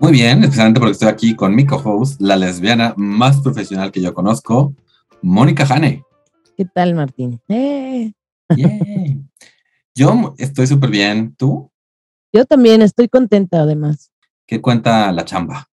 Muy bien, especialmente porque estoy aquí con mi co-host, la lesbiana más profesional que yo conozco, Mónica Hane. ¿Qué tal, Martín? Eh. Yo estoy súper bien. ¿Tú? Yo también estoy contenta, además. ¿Qué cuenta la chamba?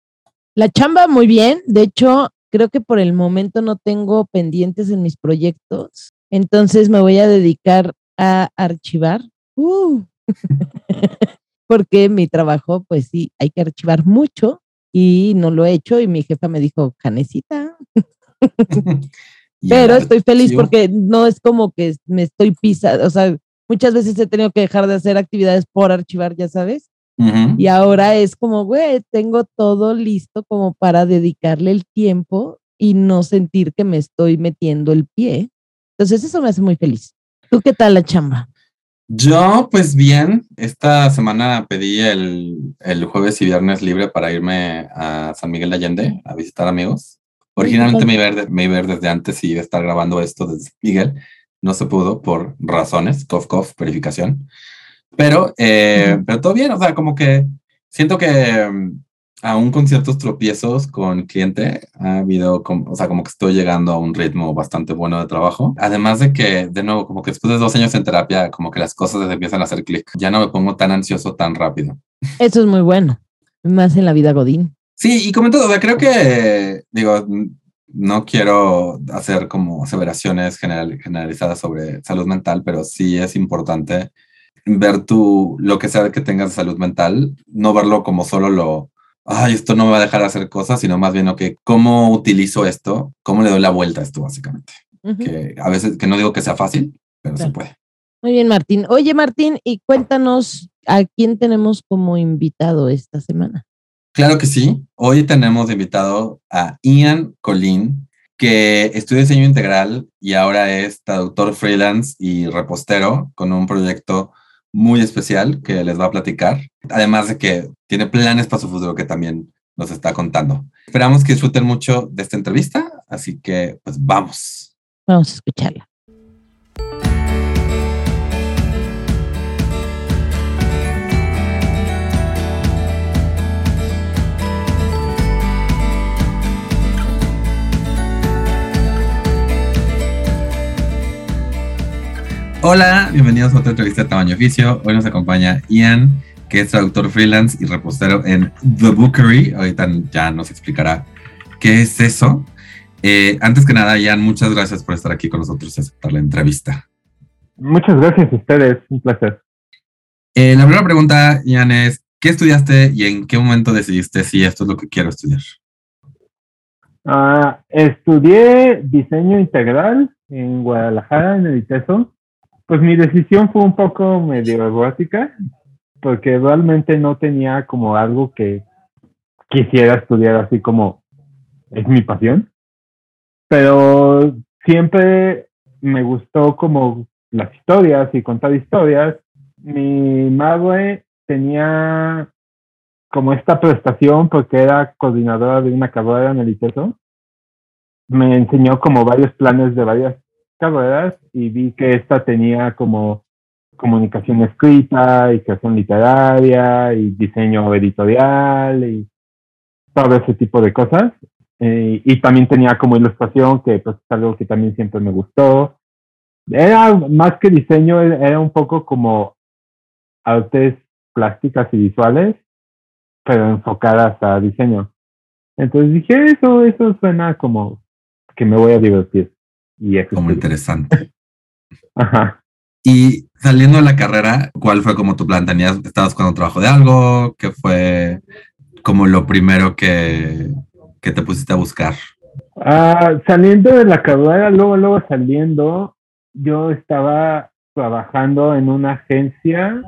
La chamba muy bien. De hecho, creo que por el momento no tengo pendientes en mis proyectos. Entonces me voy a dedicar a archivar. Uh. Porque mi trabajo, pues sí, hay que archivar mucho y no lo he hecho y mi jefa me dijo, Canecita. Pero estoy feliz porque no es como que me estoy pisando, o sea, muchas veces he tenido que dejar de hacer actividades por archivar, ya sabes. Y ahora es como, güey, tengo todo listo como para dedicarle el tiempo y no sentir que me estoy metiendo el pie. Entonces eso me hace muy feliz. ¿Tú qué tal la chamba? Yo, pues bien, esta semana pedí el, el jueves y viernes libre para irme a San Miguel de Allende a visitar amigos. Originalmente me iba, me iba a ver desde antes y iba a estar grabando esto desde Miguel. No se pudo por razones, cof, cof, verificación. Pero, eh, pero todo bien, o sea, como que siento que aún con ciertos tropiezos con cliente, ha habido, como, o sea, como que estoy llegando a un ritmo bastante bueno de trabajo. Además de que, de nuevo, como que después de dos años en terapia, como que las cosas empiezan a hacer clic. Ya no me pongo tan ansioso tan rápido. Eso es muy bueno, más en la vida Godín. Sí, y como todo, creo que, digo, no quiero hacer como aseveraciones generalizadas sobre salud mental, pero sí es importante ver tu, lo que sea que tengas de salud mental, no verlo como solo lo, ay, esto no me va a dejar de hacer cosas, sino más bien, ok, ¿cómo utilizo esto? ¿Cómo le doy la vuelta a esto, básicamente? Que a veces, que no digo que sea fácil, pero se puede. Muy bien, Martín. Oye, Martín, y cuéntanos a quién tenemos como invitado esta semana. Claro que sí. Hoy tenemos invitado a Ian Colin, que estudia diseño integral y ahora es traductor freelance y repostero con un proyecto muy especial que les va a platicar. Además de que tiene planes para su futuro que también nos está contando. Esperamos que disfruten mucho de esta entrevista, así que pues vamos. Vamos a escucharla. Hola, bienvenidos a otra entrevista de Tamaño Oficio. Hoy nos acompaña Ian, que es traductor freelance y repostero en The Bookery. Ahorita ya nos explicará qué es eso. Eh, antes que nada, Ian, muchas gracias por estar aquí con nosotros y aceptar la entrevista. Muchas gracias a ustedes, un placer. Eh, la primera pregunta, Ian, es, ¿qué estudiaste y en qué momento decidiste si esto es lo que quiero estudiar? Ah, estudié diseño integral en Guadalajara, en el ITESO. Pues mi decisión fue un poco medio erótica, porque realmente no tenía como algo que quisiera estudiar así como es mi pasión. Pero siempre me gustó como las historias y contar historias. Mi madre tenía como esta prestación porque era coordinadora de una carrera en el ITESO. Me enseñó como varios planes de varias carreras y vi que esta tenía como comunicación escrita y creación literaria y diseño editorial y todo ese tipo de cosas. Eh, y también tenía como ilustración, que pues es algo que también siempre me gustó. Era más que diseño, era un poco como artes plásticas y visuales, pero enfocadas a diseño. Entonces dije, eso, eso suena como que me voy a divertir. Y como interesante. Ajá. Y saliendo de la carrera, ¿cuál fue como tu plan? ¿Tenías, estabas buscando trabajo de algo? ¿Qué fue como lo primero que, que te pusiste a buscar? Ah, saliendo de la carrera, luego, luego saliendo, yo estaba trabajando en una agencia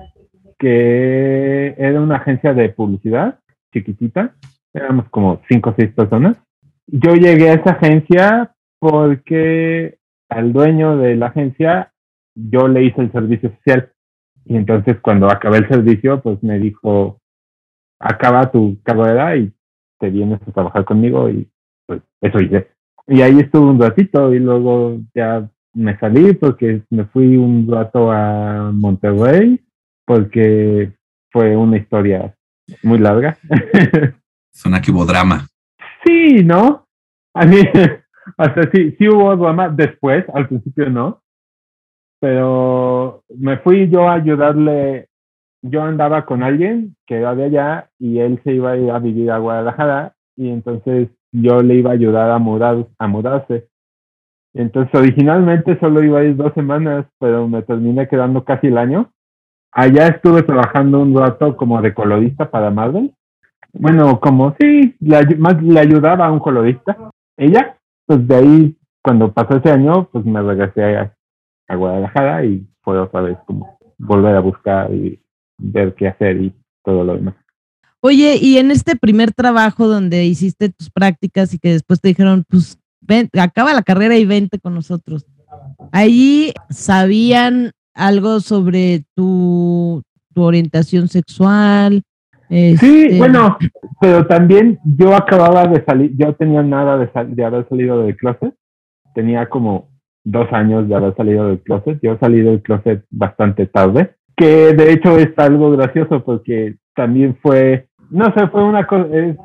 que era una agencia de publicidad chiquitita éramos como cinco o seis personas. Yo llegué a esa agencia porque al dueño de la agencia yo le hice el servicio social. Y entonces cuando acabé el servicio, pues me dijo, acaba tu carrera y te vienes a trabajar conmigo y pues eso hice. Y ahí estuve un ratito y luego ya me salí porque me fui un rato a Monterrey porque fue una historia muy larga. Es un drama. Sí, ¿no? A mí, hasta sí, sí hubo drama después, al principio no. Pero me fui yo a ayudarle. Yo andaba con alguien que era de allá y él se iba a ir a vivir a Guadalajara y entonces yo le iba a ayudar a, mudar, a mudarse. Entonces originalmente solo iba a ir dos semanas, pero me terminé quedando casi el año. Allá estuve trabajando un rato como de colorista para Marvel bueno, como sí, más le ayudaba a un colorista. Ella, pues de ahí, cuando pasó ese año, pues me regresé a, Guadalajara y fue otra vez como volver a buscar y ver qué hacer y todo lo demás. Oye, y en este primer trabajo donde hiciste tus prácticas y que después te dijeron, pues ven, acaba la carrera y vente con nosotros. Ahí sabían algo sobre tu, tu orientación sexual, Sí, este, bueno, pero también yo acababa de salir, yo tenía nada de, de haber salido del closet, tenía como dos años de haber salido del closet, yo salí del closet bastante tarde, que de hecho es algo gracioso porque también fue, no sé, fue una cosa, es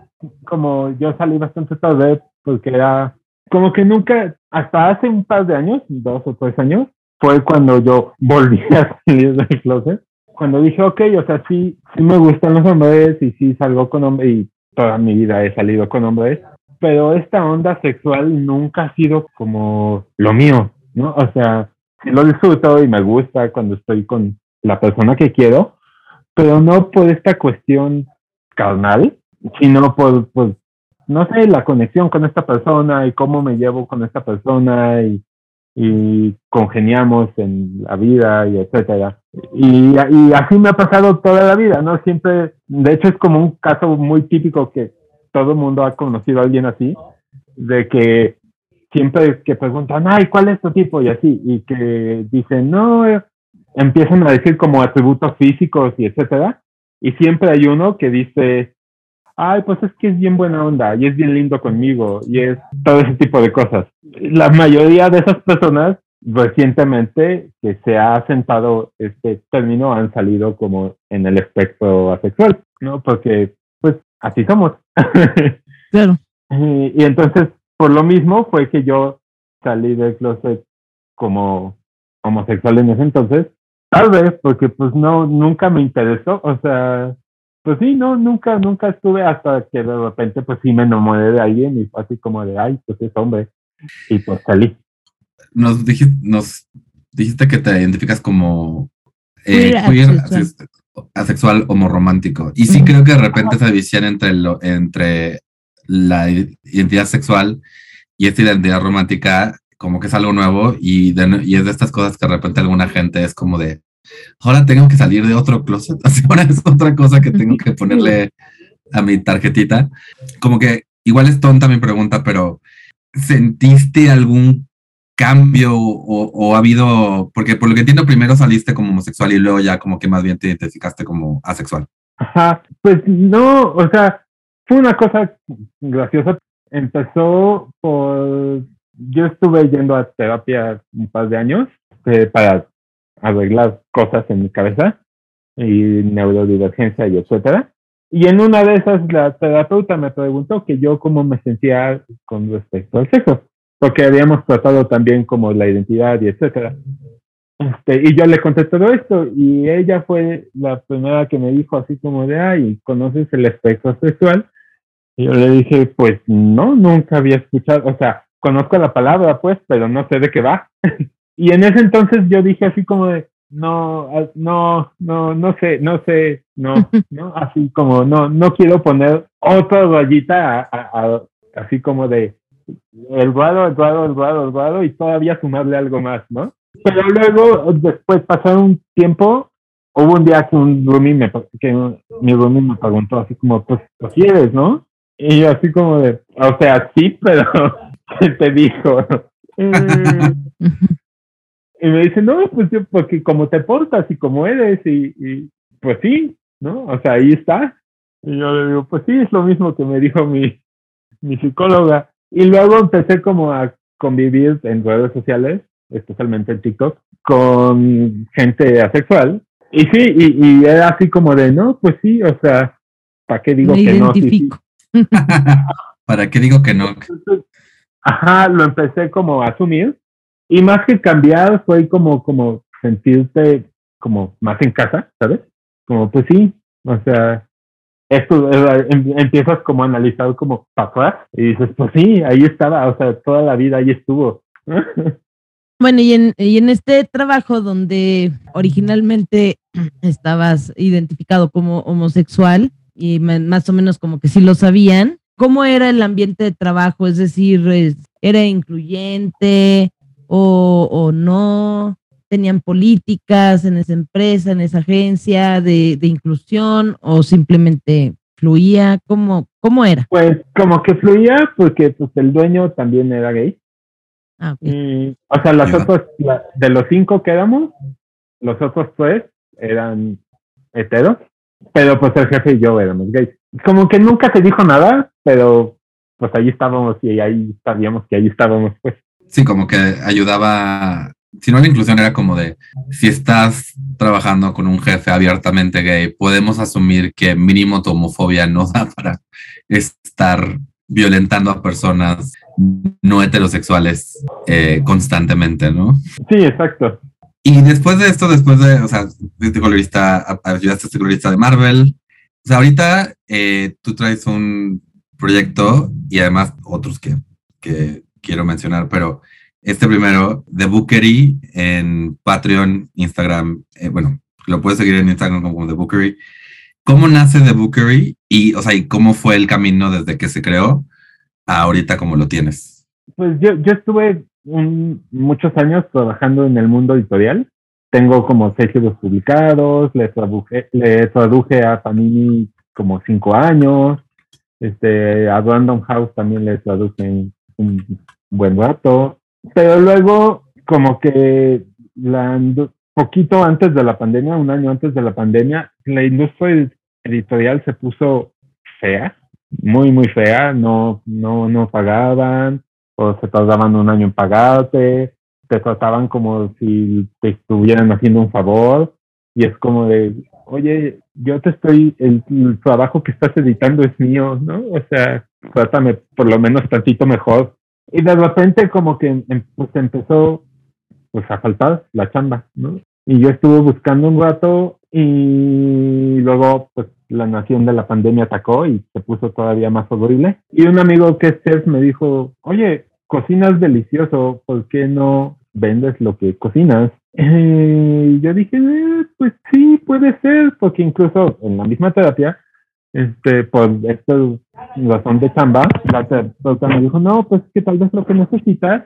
como yo salí bastante tarde porque era como que nunca, hasta hace un par de años, dos o tres años, fue cuando yo volví a salir del closet cuando dije, ok, o sea, sí, sí me gustan los hombres y sí salgo con hombres y toda mi vida he salido con hombres, pero esta onda sexual nunca ha sido como lo mío, ¿no? O sea, sí lo disfruto y me gusta cuando estoy con la persona que quiero, pero no por esta cuestión carnal, sino por, pues, no sé, la conexión con esta persona y cómo me llevo con esta persona y y congeniamos en la vida y etcétera. Y, así me ha pasado toda la vida, ¿no? Siempre, de hecho es como un caso muy típico que todo el mundo ha conocido a alguien así, de que siempre que preguntan, ay, ¿cuál es tu tipo? Y así, y que dicen, no, empiezan a decir como atributos físicos y etcétera, y siempre hay uno que dice, ay, pues es que es bien buena onda y es bien lindo conmigo y es todo ese tipo de cosas. La mayoría de esas personas recientemente que se ha sentado este término han salido como en el espectro asexual, ¿no? Porque pues así somos. Claro. y, entonces, por lo mismo fue que yo salí del closet como homosexual en ese entonces, tal vez porque pues no, nunca me interesó, o sea, pues sí, no, nunca, nunca estuve hasta que de repente pues sí me enamoré de alguien y fue así como de, ay, pues es hombre. Y pues salí. Nos dijiste, nos dijiste que te identificas como eh, asexual. homorromántico. Y sí creo que de repente esa división entre, lo, entre la identidad sexual y esta identidad romántica como que es algo nuevo y, y es de estas cosas que de repente alguna gente es como de, ahora tengo que salir de otro closet, ahora es otra cosa que tengo que ponerle a mi tarjetita. Como que igual es tonta mi pregunta, pero ¿sentiste algún cambio o, ha habido, porque por lo que entiendo primero saliste como homosexual y luego ya como que más bien te identificaste como asexual? Ajá, pues no, o sea, fue una cosa graciosa. Empezó por, yo estuve yendo a terapia un par de años eh, para arreglar cosas en mi cabeza y neurodivergencia y etcétera. Y en una de esas la terapeuta me preguntó que yo cómo me sentía con respecto al sexo, porque habíamos tratado también como la identidad y etcétera. Este, y yo le conté todo esto y ella fue la primera que me dijo así como de, ay, ¿conoces el espectro sexual? Y yo le dije, pues no, nunca había escuchado, o sea, conozco la palabra pues, pero no sé de qué va. Y en ese entonces yo dije así como de, no, no, no, no sé, no sé, no, no, así como, no, no quiero poner otra rayita a, así como de el ruado, el ruado, el ruado, el ruado y todavía sumarle algo más, ¿no? Pero luego, después pasó un tiempo, hubo un día que un roomie me, que mi roomie me preguntó así como, pues, ¿lo quieres, no? Y yo así como de, o sea, sí, pero ¿qué te dijo? y me dice, no, pues yo, porque como te portas y como eres, y, pues sí, ¿no? O sea, ahí está. Y yo le digo, pues sí, es lo mismo que me dijo mi, mi psicóloga. Y luego empecé como a convivir en redes sociales, especialmente en TikTok, con gente asexual. Y sí, y, era así como de, no, pues sí, o sea, ¿para qué digo que no? ¿Para qué digo que no? Ajá, lo empecé como a asumir. Y más que cambiar, fue como, como sentirte como más en casa, ¿sabes? Como, pues sí, o sea, esto em, empiezas como a analizar como papá y dices, pues sí, ahí estaba, o sea, toda la vida ahí estuvo. Bueno, y en, y en este trabajo donde originalmente estabas identificado como homosexual y más o menos como que sí lo sabían, ¿cómo era el ambiente de trabajo? Es decir, ¿era incluyente o, o no? ¿Tenían políticas en esa empresa, en esa agencia de, de inclusión o simplemente fluía? ¿Cómo, ¿Cómo era? Pues como que fluía porque pues, el dueño también era gay Ah, o sea, los otros, de los cinco que éramos, los otros tres eran heteros, pero pues el jefe y yo éramos gays. Como que nunca se dijo nada, pero pues ahí estábamos y ahí sabíamos que ahí estábamos, pues. Sí, como que ayudaba, si no la inclusión era como de, si estás trabajando con un jefe abiertamente gay, podemos asumir que mínimo tu homofobia no da para estar violentando a personas no heterosexuales eh, constantemente, ¿no? Sí, exacto. Y después de esto, después de, o sea, este colorista, ayudaste a este colorista de Marvel. O sea, ahorita eh, tú traes un proyecto y además otros que, que quiero mencionar, pero este primero, The Bookery en Patreon, Instagram, eh, bueno, lo puedes seguir en Instagram como The Bookery. ¿Cómo nace The Bookery? Y, o sea, ¿y cómo fue el camino desde que se creó a ahorita como lo tienes? Pues yo, yo estuve muchos años trabajando en el mundo editorial. Tengo como seis libros publicados, le traduje, le traduje a Panini como cinco años, este, a Random House también le traduje un buen rato, pero luego como que la, poquito antes de la pandemia, un año antes de la pandemia, la industria editorial se puso fea, muy, muy fea, no, no, no pagaban, o se tardaban un año en pagarte, te trataban como si te estuvieran haciendo un favor, y es como de, oye, yo te estoy, el, trabajo que estás editando es mío, ¿no? O sea, trátame por lo menos tantito mejor. Y de repente como que em, pues empezó pues a faltar la chamba, ¿no? Y yo estuve buscando un rato y luego pues la nación de la pandemia atacó y se puso todavía más horrible. Y un amigo que es chef me dijo, oye, cocinas delicioso, ¿por qué no vendes lo que cocinas? Y yo dije, eh, pues sí, puede ser, porque incluso en la misma terapia, este, por esta razón de chamba, la terapeuta me dijo, no, pues que tal vez lo que necesitas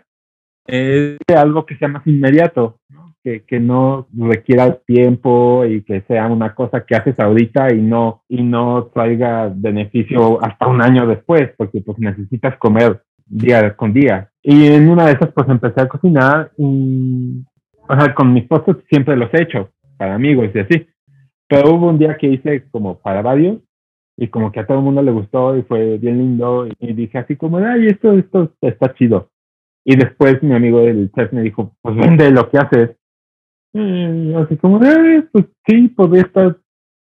es algo que sea más inmediato, Que, que, no requiera tiempo y que sea una cosa que haces ahorita y no, y no traiga beneficio hasta un año después, porque pues necesitas comer día con día. Y en una de esas pues empecé a cocinar y, o sea, con mis postres siempre los he hecho para amigos y así. Pero hubo un día que hice como para varios y como que a todo el mundo le gustó y fue bien lindo y, dije así como, ay, esto, esto está chido. Y después mi amigo del chef me dijo, pues vende lo que haces. Y así como, eh, pues sí, podría estar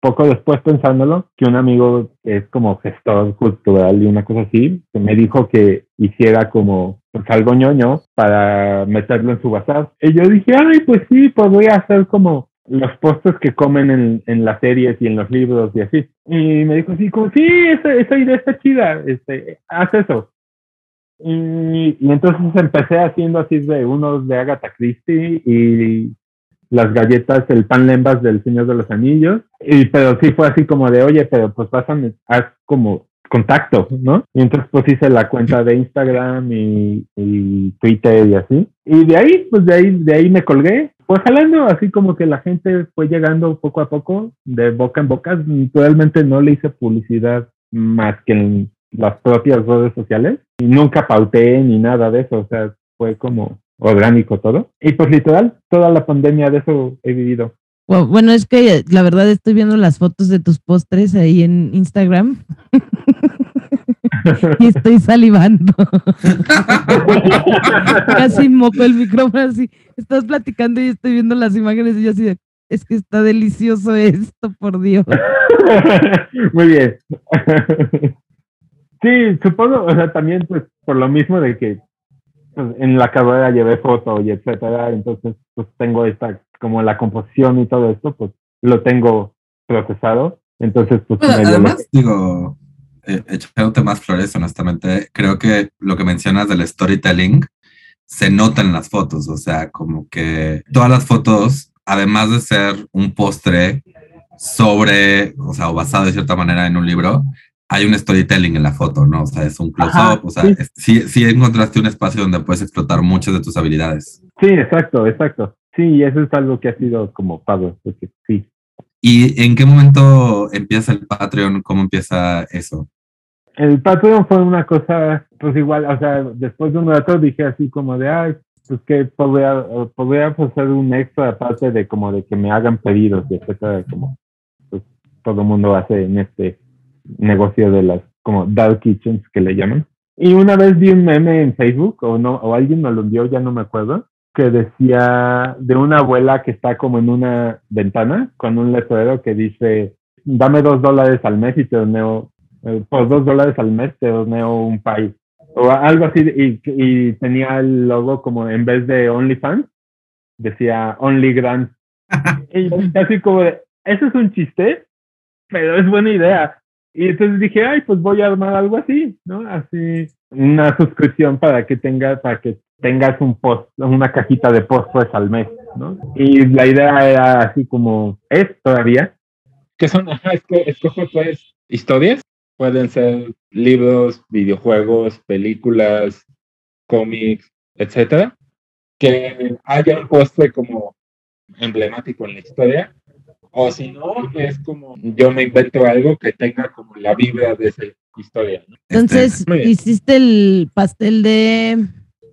poco después pensándolo, que un amigo es como gestor cultural y una cosa así, que me dijo que hiciera como pues, algo ñoño para meterlo en su bazar. Y yo dije, ay, pues sí, podría hacer como los postres que comen en, en, las series y en los libros y así. Y me dijo así, como, sí, esa, esa idea está chida, este, haz eso. Y, entonces empecé haciendo así de unos de Agatha Christie y las galletas, el pan lembas del Señor de los Anillos. Y, pero sí fue así como de, oye, pero pues a haz como contacto, ¿no? Y entonces pues hice la cuenta de Instagram y, y, Twitter y así. Y de ahí, pues de ahí, de ahí me colgué. Fue jalando, así como que la gente fue llegando poco a poco, de boca en boca. Realmente no le hice publicidad más que en las propias redes sociales y nunca pauté ni nada de eso, o sea, fue como orgánico todo. Y pues literal, toda la pandemia de eso he vivido. Bueno, es que la verdad estoy viendo las fotos de tus postres ahí en Instagram. y estoy salivando. Casi moco el micrófono así. Estás platicando y estoy viendo las imágenes y yo así de, es que está delicioso esto, por Dios. Muy bien. Sí, supongo, o sea, también pues por lo mismo de que pues, en la carrera llevé foto y etcétera, entonces pues tengo esta, como la composición y todo esto, pues lo tengo procesado. Entonces, pues... además, digo, eh, echándote más flores, honestamente, creo que lo que mencionas del storytelling se nota en las fotos, o sea, como que todas las fotos, además de ser un postre sobre, o sea, o basado de cierta manera en un libro, hay un storytelling en la foto, ¿no? O sea, es un close-up, o sea, sí. sí. encontraste un espacio donde puedes explotar muchas de tus habilidades. Sí, exacto, exacto. Sí, eso es algo que ha sido como padre, porque sí. ¿Y en qué momento empieza el Patreon? ¿Cómo empieza eso? El Patreon fue una cosa, pues igual, o sea, después de un rato dije así como de, ay, pues que podría, podría hacer un extra aparte de como de que me hagan pedidos y etcétera, como pues, todo el mundo hace en este negocio de las como dark kitchens que le llaman. Y una vez vi un meme en Facebook, o no, o alguien me lo envió, ya no me acuerdo, que decía de una abuela que está como en una ventana con un letrero que dice, dame dos dólares al mes y te doneo, eh, por dos dólares al mes te doneo un país. O algo así, y, y tenía el logo como en vez de OnlyFans, decía Only Grant. y así como de, eso es un chiste, pero es buena idea. Y entonces dije, ay, pues voy a armar algo así, ¿no? Así, una suscripción para que tengas, para que tengas un post, una cajita de postres al mes, ¿no? Y la idea era así como es todavía. Que son, ajá, es que escojo pues historias, pueden ser libros, videojuegos, películas, cómics, etcétera, que haya un postre como emblemático en la historia o si no, es como yo me invento algo que tenga como la vibra de esa historia. Entonces, hiciste el pastel de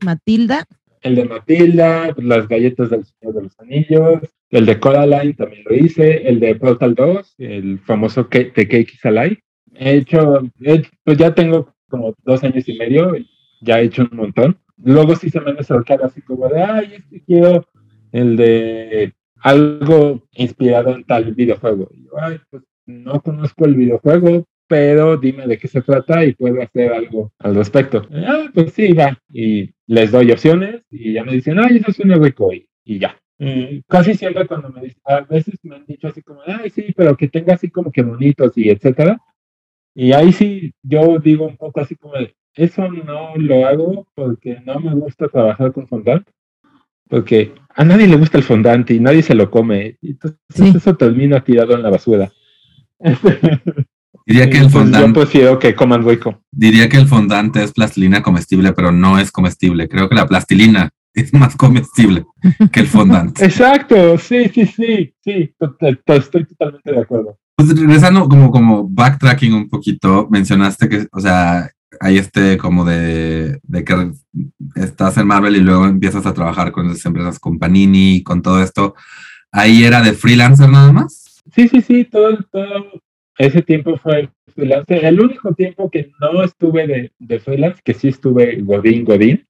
Matilda. El de Matilda, las galletas del Señor de los Anillos, el de Coraline también lo hice, el de Portal 2, el famoso de Cake Salai. He hecho, pues ya tengo como dos años y medio, ya he hecho un montón. Luego sí se me han acercado así como de, ay, este quiero el de algo inspirado en tal videojuego. Y yo, ay, pues no conozco el videojuego, pero dime de qué se trata y puedo hacer algo al respecto. ah, pues sí, va. Y les doy opciones y ya me dicen, ay, eso suena rico y, y ya. casi siempre cuando me dicen, a veces me han dicho así como, ay, sí, pero que tenga así como que bonitos y etcétera. Y ahí sí, yo digo un poco así como, eso no lo hago porque no me gusta trabajar con fondant porque a nadie le gusta el fondante y nadie se lo come. Entonces eso termina tirado en la basura. Diría que el fondante. Yo prefiero que coman rico. Diría que el fondante es plastilina comestible, pero no es comestible. Creo que la plastilina es más comestible que el fondante. Exacto, sí, sí, sí, sí, estoy totalmente de acuerdo. Pues regresando como, como backtracking un poquito, mencionaste que, o sea, hay este como de, de, que estás en Marvel y luego empiezas a trabajar con esas empresas, con Panini, con todo esto. ¿Ahí era de freelancer nada más? Sí, sí, sí, todo, todo ese tiempo fue freelancer. El único tiempo que no estuve de, de freelance, que sí estuve Godín, Godín,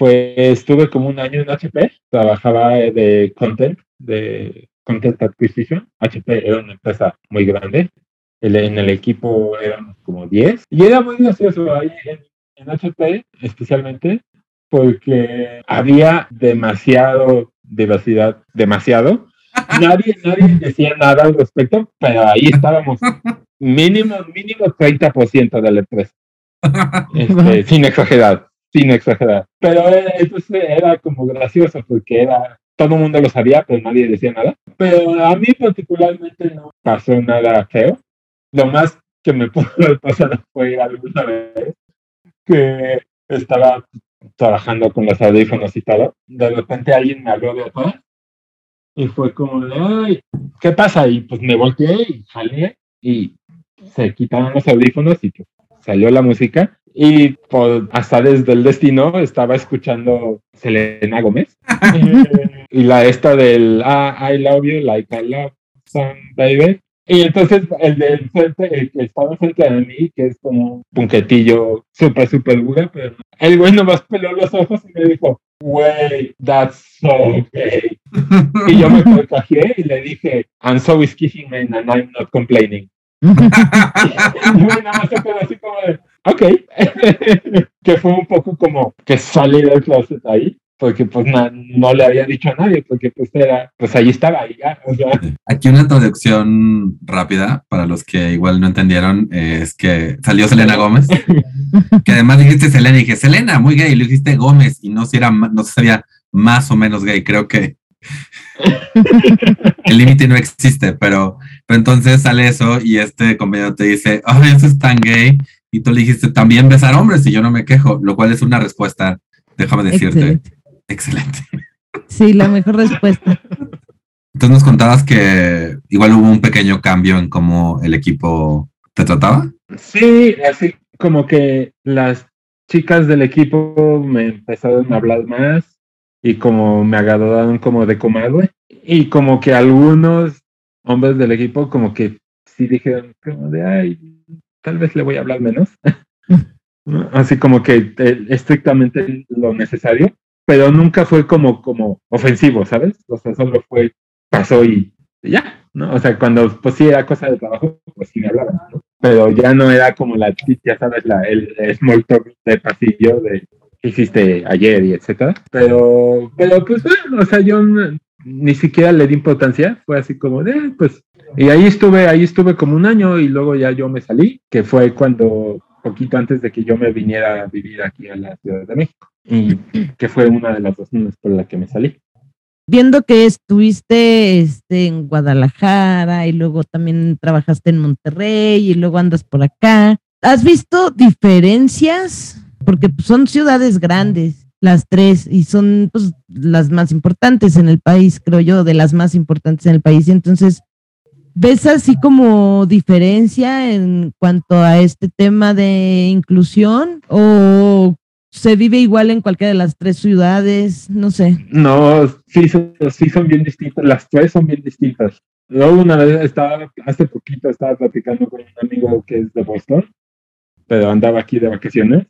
fue, estuve como un año en HP, trabajaba de content, de content acquisition. HP era una empresa muy grande, en el equipo eran como 10. Y era muy gracioso ahí en, HP, especialmente, porque había demasiado diversidad, demasiado. Nadie, nadie decía nada al respecto, pero ahí estábamos. Mínimo, mínimo 30% de la empresa. Este, sin exagerar, sin exagerar. Pero era, era como gracioso porque era todo el mundo lo sabía, pero nadie decía nada. Pero a mí particularmente no pasó nada feo lo más que me pudo haber pasado fue alguna vez que estaba trabajando con los audífonos y todo. De repente alguien me habló de atrás y fue como de, ay, ¿qué pasa? Y pues me volteé y jalé y se quitaron los audífonos y salió la música y por azares del destino estaba escuchando Selena Gómez y la esta del ah, I love you like I love some baby y entonces el del frente, el que estaba frente a mí, que es como un punquetillo súper, súper buga, pero el güey nomás peló los ojos y me dijo, güey, that's so gay. y yo me contagié y le dije, I'm so kissing man and I'm not complaining. y nada más se quedó así como de, ok. que fue un poco como que salí del closet ahí porque pues no, le había dicho a nadie, porque pues era, pues ahí estaba, ahí ya, Aquí una traducción rápida para los que igual no entendieron, es que salió Selena Gómez, que además dijiste Selena y dije, Selena, muy gay, le dijiste Gómez y no si era, no sería más o menos gay, creo que el límite no existe, pero, pero entonces sale eso y este compañero te dice, oh, eso es tan gay, y tú le dijiste, también besar hombres y yo no me quejo, lo cual es una respuesta, déjame decirte. Excelente. Sí, la mejor respuesta. Entonces nos contabas que igual hubo un pequeño cambio en cómo el equipo te trataba. Sí, así como que las chicas del equipo me empezaron a hablar más y como me agarraron como de comadre y como que algunos hombres del equipo como que sí dijeron como de ay tal vez le voy a hablar menos así como que eh, estrictamente lo necesario pero nunca fue como, como ofensivo, ¿sabes? O sea, solo fue, pasó y, ya, ¿no? O sea, cuando pues sí era cosa de trabajo, pues sí me hablaban, ¿no? Pero ya no era como la, ya sabes, la, el, small talk de pasillo de qué hiciste ayer y etcétera. Pero, pero pues bueno, o sea, yo ni siquiera le di importancia, fue así como de, pues, y ahí estuve, ahí estuve como un año y luego ya yo me salí, que fue cuando, poquito antes de que yo me viniera a vivir aquí a la Ciudad de México y que fue una de las razones por la que me salí. Viendo que estuviste este, en Guadalajara y luego también trabajaste en Monterrey y luego andas por acá, ¿has visto diferencias? Porque pues, son ciudades grandes, las tres, y son pues, las más importantes en el país, creo yo, de las más importantes en el país. Y entonces, ¿ves así como diferencia en cuanto a este tema de inclusión? ¿O se vive igual en cualquiera de las tres ciudades, no sé. No, sí, sí son bien distintas, las tres son bien distintas. Luego una vez estaba, hace poquito estaba platicando con un amigo que es de Boston, pero andaba aquí de vacaciones,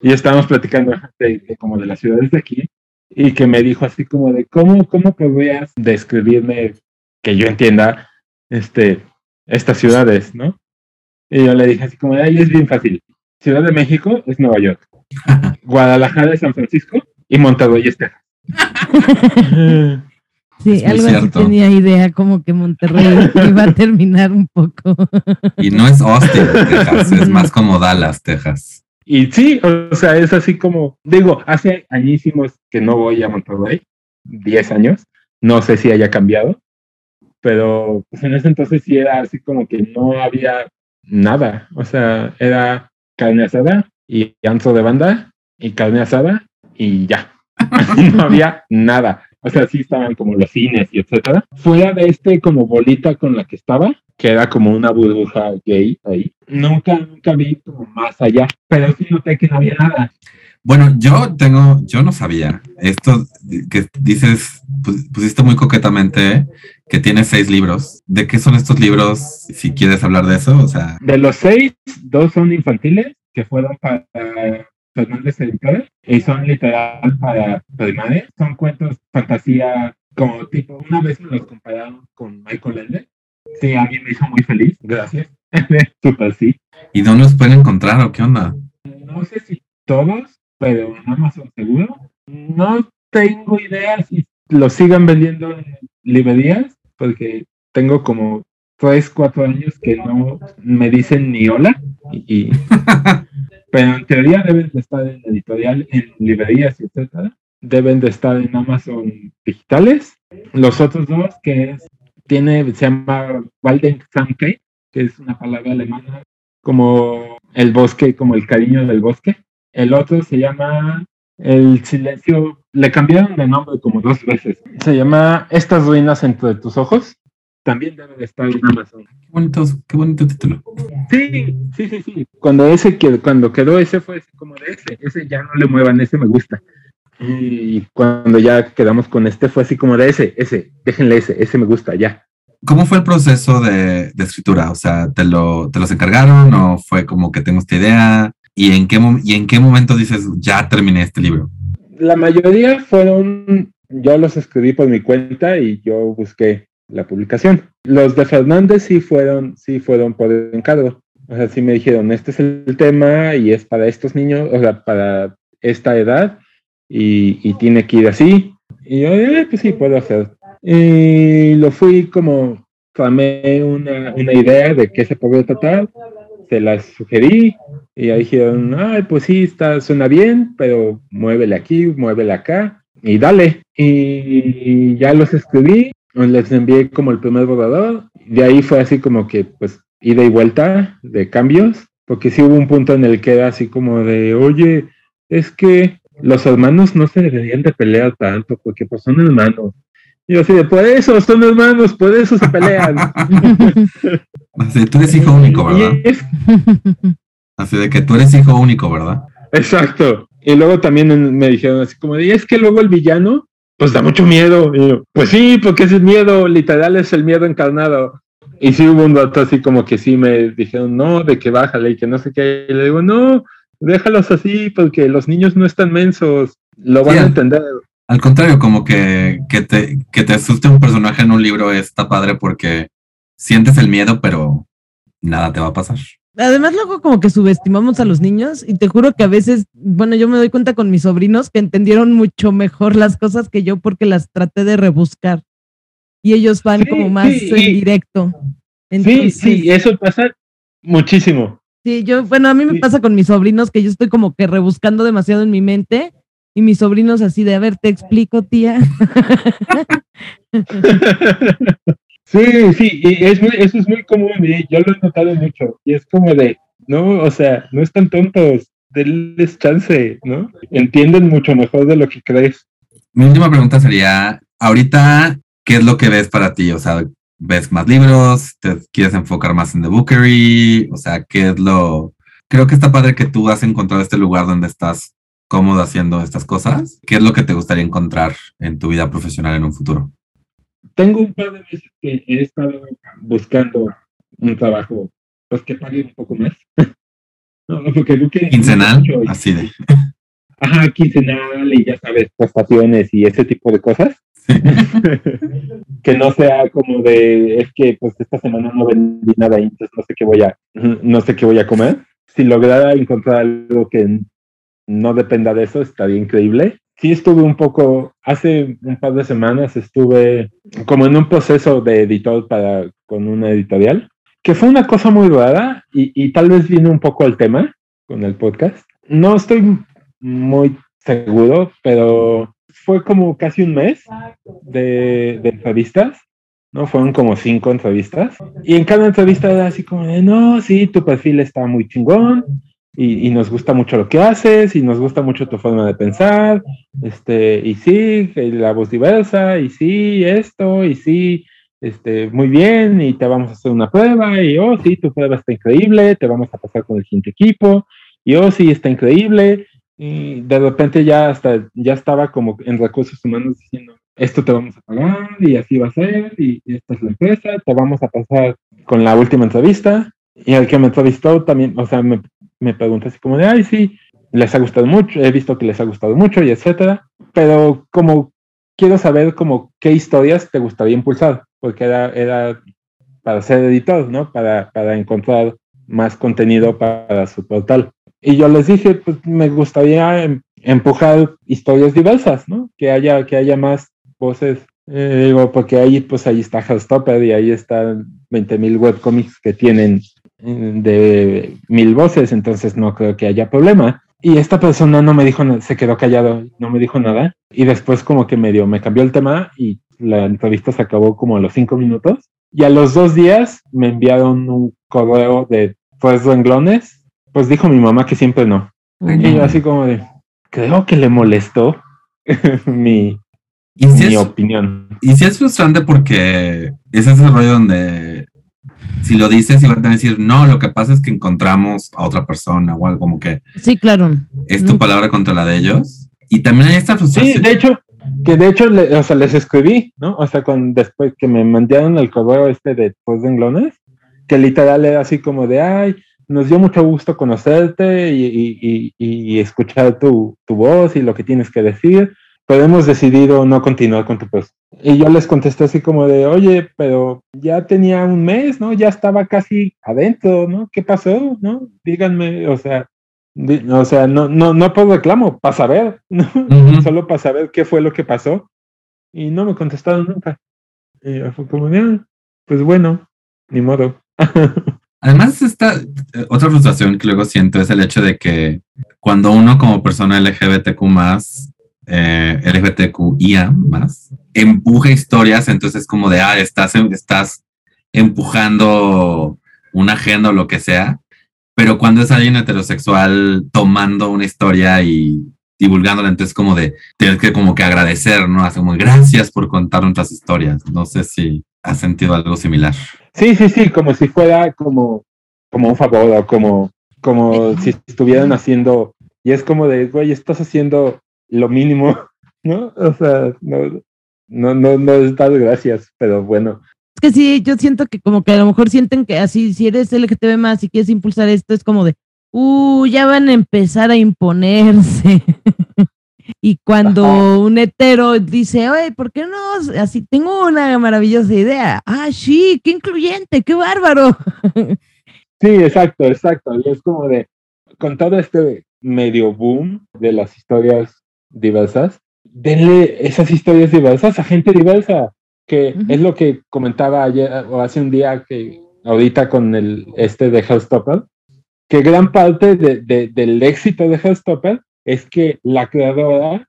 y estábamos platicando de, como de las ciudades de aquí, y que me dijo así como de, ¿cómo, cómo podrías describirme que yo entienda este, estas ciudades, no? Y yo le dije así como, ahí es bien fácil. Ciudad de México es Nueva York. Guadalajara es San Francisco y Monterrey es Texas. Sí, algo así tenía idea como que Monterrey iba a terminar un poco. Y no es Austin, Texas, es más como Dallas, Texas. Y sí, o sea, es así como, digo, hace añísimos que no voy a Monterrey, 10 años, no sé si haya cambiado, pero pues en ese entonces sí era así como que no había nada, o sea, era carne asada y anzo de banda y carne asada y ya. no había nada. O sea, sí estaban como los cines y etcétera. Fuera de este como bolita con la que estaba, que era como una burbuja gay ahí, nunca, nunca vi como más allá, pero sí noté que no había nada. Bueno, yo tengo, yo no sabía. Esto que dices, pusiste muy coquetamente que tiene seis libros. ¿De qué son estos libros? Si quieres hablar de eso, o sea. De los seis, dos son infantiles, que fueron para Fernández Editores, y son literal para primaria. Son cuentos fantasía, como tipo, una vez me los compararon con Michael Ende. Sí, a mí me hizo muy feliz, gracias. Super sí. ¿Y dónde los pueden encontrar o qué onda? No sé si todos, pero en Amazon seguro. No tengo idea si los sigan vendiendo en librerías, porque tengo como tres, cuatro años que no me dicen ni hola. Y, pero en teoría deben de estar en editorial, en librerías, etcétera. Deben de estar en Amazon digitales. Los otros dos, que es, tiene, se llama Walden Samke, que es una palabra alemana como el bosque, como el cariño del bosque. El otro se llama El silencio, le cambiaron de nombre como dos veces. Se llama Estas ruinas entre tus ojos. también debe de estar en Amazon. Qué bonito, qué bonito título. Sí, sí, sí, sí. Cuando ese quedó, cuando quedó ese fue como de ese, ese ya no le muevan, ese me gusta. Y cuando ya quedamos con este fue así como de ese, ese, déjenle ese, ese me gusta, ya. ¿Cómo fue el proceso de, de escritura? O sea, ¿te, lo, ¿te los encargaron o fue como que tengo esta idea? ¿Y en, qué, ¿Y en qué momento dices, ya terminé este libro? La mayoría fueron, yo los escribí por mi cuenta y yo busqué la publicación. Los de Fernández sí fueron, sí fueron por encargo. O sea, sí me dijeron, este es el tema y es para estos niños, o sea, para esta edad y, y tiene que ir así. Y yo, eh, pues sí, puedo hacer. Y lo fui como, tomé una, una idea de qué se podía tratar, se las sugerí y ahí dijeron, ay, pues sí, está, suena bien, pero muévele aquí, muévele acá y dale. Y ya los escribí les envié como el primer borrador, de ahí fue así como que pues ida y vuelta de cambios, porque sí hubo un punto en el que era así como de, oye, es que los hermanos no se deberían de pelear tanto, porque pues son hermanos. Y yo así de, por eso son hermanos, por eso se pelean. tú eres hijo único, ¿verdad? Así de que tú eres hijo único, ¿verdad? Exacto. Y luego también me dijeron así como de, es que luego el villano pues da mucho miedo. pues sí, porque ese miedo, literal, es el miedo encarnado. Y sí hubo un dato así como que sí me dijeron, no, de que bájale y que no sé qué. Y le digo, no, déjalos así porque los niños no están mensos, lo van a entender. Al contrario, como que, que, te, que te asuste un personaje en un libro está padre porque sientes el miedo, pero nada te va a pasar. Además, luego como que subestimamos a los niños y te juro que a veces, bueno, yo me doy cuenta con mis sobrinos que entendieron mucho mejor las cosas que yo porque las traté de rebuscar y ellos van como más en directo. sí, sí, eso pasa muchísimo. Sí, yo, bueno, a mí me pasa con mis sobrinos que yo estoy como que rebuscando demasiado en mi mente y mis sobrinos así de, a ver, te explico, tía. Sí, sí, y es muy, eso es muy común y yo lo he notado mucho. Y es como de, no, o sea, no están tontos, denles chance, ¿no? Entienden mucho mejor de lo que crees. Mi última pregunta sería, ahorita, ¿qué es lo que ves para ti? O sea, ¿ves más libros? ¿Te quieres enfocar más en The Bookery? O sea, ¿qué es lo...? Creo que está padre que tú has encontrado este lugar donde estás cómodo haciendo estas cosas. ¿Qué es lo que te gustaría encontrar en tu vida profesional en un futuro? Tengo un par de meses que he estado buscando un trabajo pues que pague un poco más. no, porque quincenal, así de. Ajá, quincenal y ya sabes, prestaciones y ese tipo de cosas. que no sea como de es que pues esta semana no vendí nada y entonces no sé qué voy a no sé qué voy a comer. Si lograra encontrar algo que no dependa de eso, estaría increíble sí estuve un poco, hace un par de semanas estuve como en un proceso de editor para, con una editorial, que fue una cosa muy rara y, y tal vez viene un poco al tema con el podcast. No estoy muy seguro, pero fue como casi un mes de, de, entrevistas, ¿no? Fueron como cinco entrevistas. Y en cada entrevista era así como de, no, sí, tu perfil está muy chingón, y, nos gusta mucho lo que haces y nos gusta mucho tu forma de pensar, este, y sí, la voz diversa, y sí, esto, y sí, este, muy bien, y te vamos a hacer una prueba, y oh, sí, tu prueba está increíble, te vamos a pasar con el siguiente equipo, y oh, sí, está increíble, y de repente ya hasta, ya estaba como en recursos humanos diciendo, esto te vamos a pagar, y así va a ser, y, y esta es la empresa, te vamos a pasar con la última entrevista, y el que me entrevistó también, o sea, me, me pregunta así como de, ay, sí, les ha gustado mucho, he visto que les ha gustado mucho y etcétera, pero como quiero saber como qué historias te gustaría impulsar, porque era, era para ser editor, ¿no? Para, para encontrar más contenido para su portal. Y yo les dije, pues me gustaría em, empujar historias diversas, ¿no? Que haya, que haya más voces. Eh, digo, porque ahí, pues ahí está Hellstopper y ahí están 20.000 webcomics que tienen de mil voces, entonces no creo que haya problema. Y esta persona no me dijo, se quedó callado, no me dijo nada. Y después como que medio me cambió el tema y la entrevista se acabó como a los cinco minutos. Y a los dos días me enviaron un correo de pues renglones. Pues dijo mi mamá que siempre no. Y yo así como de, creo que le molestó mi, ¿Y si mi es, opinión. Y si es frustrante porque es ese rollo donde si lo dices van a decir, no, lo que pasa es que encontramos a otra persona o algo como que Sí, claro. es tu No. palabra contra la de ellos. Y también hay esta Sí, frustración. de hecho, que de hecho, le- o sea, les escribí, ¿no? O sea, con, después que me mandaron el correo este de post de englones, que literal era así como de, ay, nos dio mucho gusto conocerte y, y- y- y escuchar tu, tu voz y lo que tienes que decir, pero hemos decidido no continuar con tu proceso. Y yo les contesté así como de, oye, pero ya tenía un mes, ¿no? Ya estaba casi adentro, ¿no? ¿Qué pasó? ¿No? Díganme, o sea, o sea, no, no, no por reclamo, para saber, ¿no? Ujú. solo para saber qué fue lo que pasó. Y no me contestaron nunca. Y yo fue como "Ah, pues bueno, ni modo. Además, esta otra frustración que luego siento es el hecho de que cuando uno como persona LGBTQ más, eh, LGBTQIA más, empuja historias, entonces es como de, ah, estás, em- estás empujando una agenda o lo que sea, pero cuando es alguien heterosexual tomando una historia y divulgándola, entonces como de, tienes que como que agradecer, ¿no? Así como, gracias por contar nuestras historias. No sé si has sentido algo similar. Sí, sí, sí, como si fuera como, como un favor o como, como si estuvieran haciendo, y es como de, güey, estás haciendo lo mínimo, ¿no? O sea, no, no, no, no es dar gracias, pero bueno. Es que sí, yo siento que como que a lo mejor sienten que así, si eres LGTB más y quieres impulsar esto, es como de, uh, ya van a empezar a imponerse. y cuando Ajá. un hetero dice, oye, ¿por qué no? Así tengo una maravillosa idea. Ah, sí, qué incluyente, qué bárbaro. Sí, exacto, exacto. Y es como de, con todo este medio boom de las historias diversas, denle esas historias diversas a gente diversa, que Ujú. es lo que comentaba ayer o hace un día que ahorita con el este de Hellstopper, que gran parte de- de- del éxito de Hellstopper es que la creadora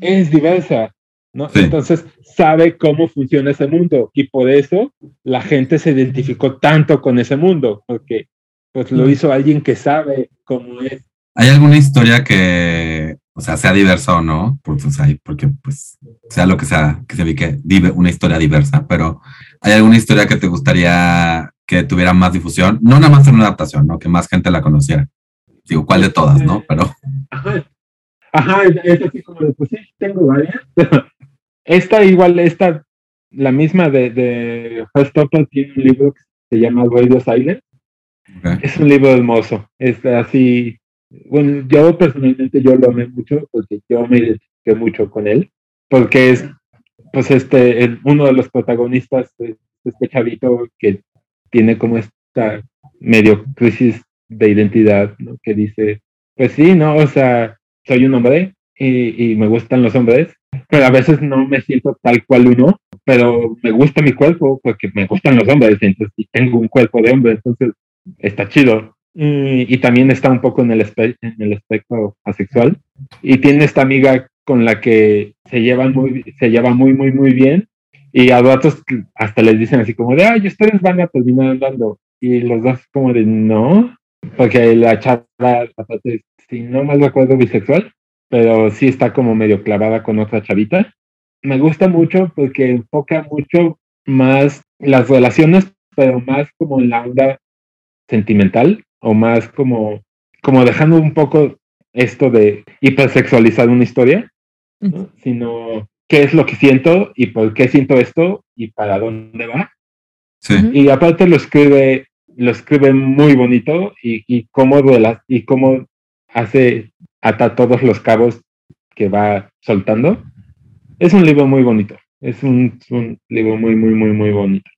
es diversa, ¿no? Sí. Entonces sabe cómo funciona ese mundo y por eso la gente se identificó tanto con ese mundo, porque pues lo Mm. hizo alguien que sabe cómo es. ¿Hay alguna historia que, o sea, sea diversa o no? Porque, o sea, porque pues, sea lo que sea, que se ubique una historia diversa, pero ¿hay alguna historia que te gustaría que tuviera más difusión? No nada más en una adaptación, ¿no? Que más gente la conociera. Digo, ¿cuál de todas, no? Pero, Ajá, Ajá es, es así como de, pues sí, tengo varias. esta igual, esta, la misma de, de Hellstopper tiene un libro que se llama Radio Silent. ok. Es un libro hermoso. Es así. Bueno, yo personalmente yo lo amé mucho porque yo me identifiqué mucho con él. Porque es, pues, este, el- uno de los protagonistas es este chavito que tiene como esta medio crisis de identidad, ¿no? Que dice, pues sí, ¿no? O sea, soy un hombre y, y me gustan los hombres, pero a veces no me siento tal cual uno, pero me gusta mi cuerpo porque me gustan los hombres, entonces, y tengo un cuerpo de hombre, entonces está chido. Y, también está un poco en el, espe- en el espectro asexual. Y tiene esta amiga con la que se llevan muy, se lleva muy, muy, muy bien. Y a ratos hasta les dicen así como de, ay, ustedes van a terminar andando. Y los dos como de, no, porque la chava, aparte, si no mal recuerdo, bisexual, pero sí está como medio clavada con otra chavita. Me gusta mucho porque enfoca mucho más las relaciones, pero más como en la onda sentimental o más como, como dejando un poco esto de hipersexualizar una historia, ¿no? sino qué es lo que siento y por qué siento esto y para dónde va. Sí. Y aparte lo escribe, lo escribe muy bonito y, y cómo rela- y cómo hace ata todos los cabos que va soltando. Es un libro muy bonito. Es un, es un libro muy, muy, muy, muy bonito.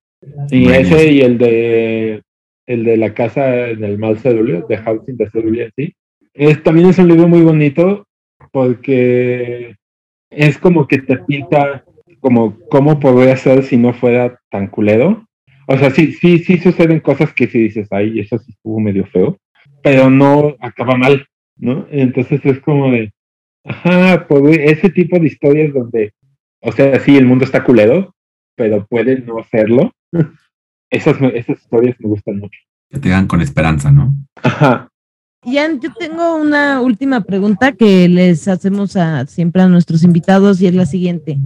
Y Buenísimo. ese y el de el de la casa del mal cedulio, de Housing de Cedulio, sí. Es, también es un libro muy bonito porque es como que te pinta como cómo podría ser si no fuera tan culero. O sea, sí, sí, sí suceden cosas que si dices, ay, eso sí estuvo medio feo, pero no acaba mal, ¿no? Entonces es como de, ajá, ese tipo de historias donde, o sea, sí, el mundo está culero, pero puede no serlo. Esas, esas historias me gustan mucho. Que te digan con esperanza, ¿no? Ajá. Ian, yo tengo una última pregunta que les hacemos a, siempre a nuestros invitados y es la siguiente.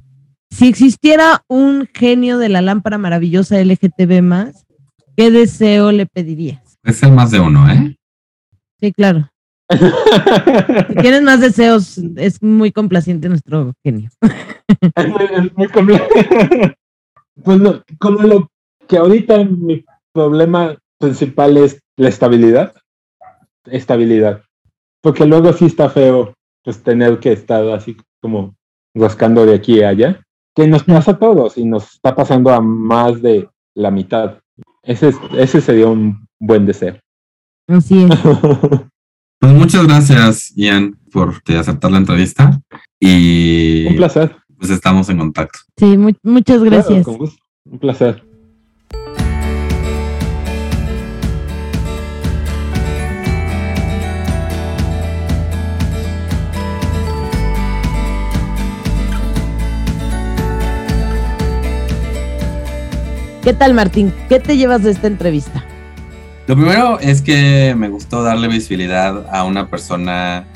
si existiera un genio de la lámpara maravillosa LGTB más, ¿qué deseo le pedirías? Es el más de uno, ¿eh? Sí, claro. si tienes más deseos, es muy complaciente nuestro genio. es muy complaciente. Pues como lo que ahorita mi problema principal es la estabilidad. Estabilidad. Porque luego sí está feo pues tener que estar así como rascando de aquí a allá, que nos pasa a todos y nos está pasando a más de la mitad. Ese, ese sería un buen deseo. Así es. pues muchas gracias, Ian, por aceptar la entrevista. Y un placer. Pues estamos en contacto. Sí, muchas gracias. Un placer. ¿Qué tal, Martín? ¿Qué te llevas de esta entrevista? Lo primero es que me gustó darle visibilidad a una persona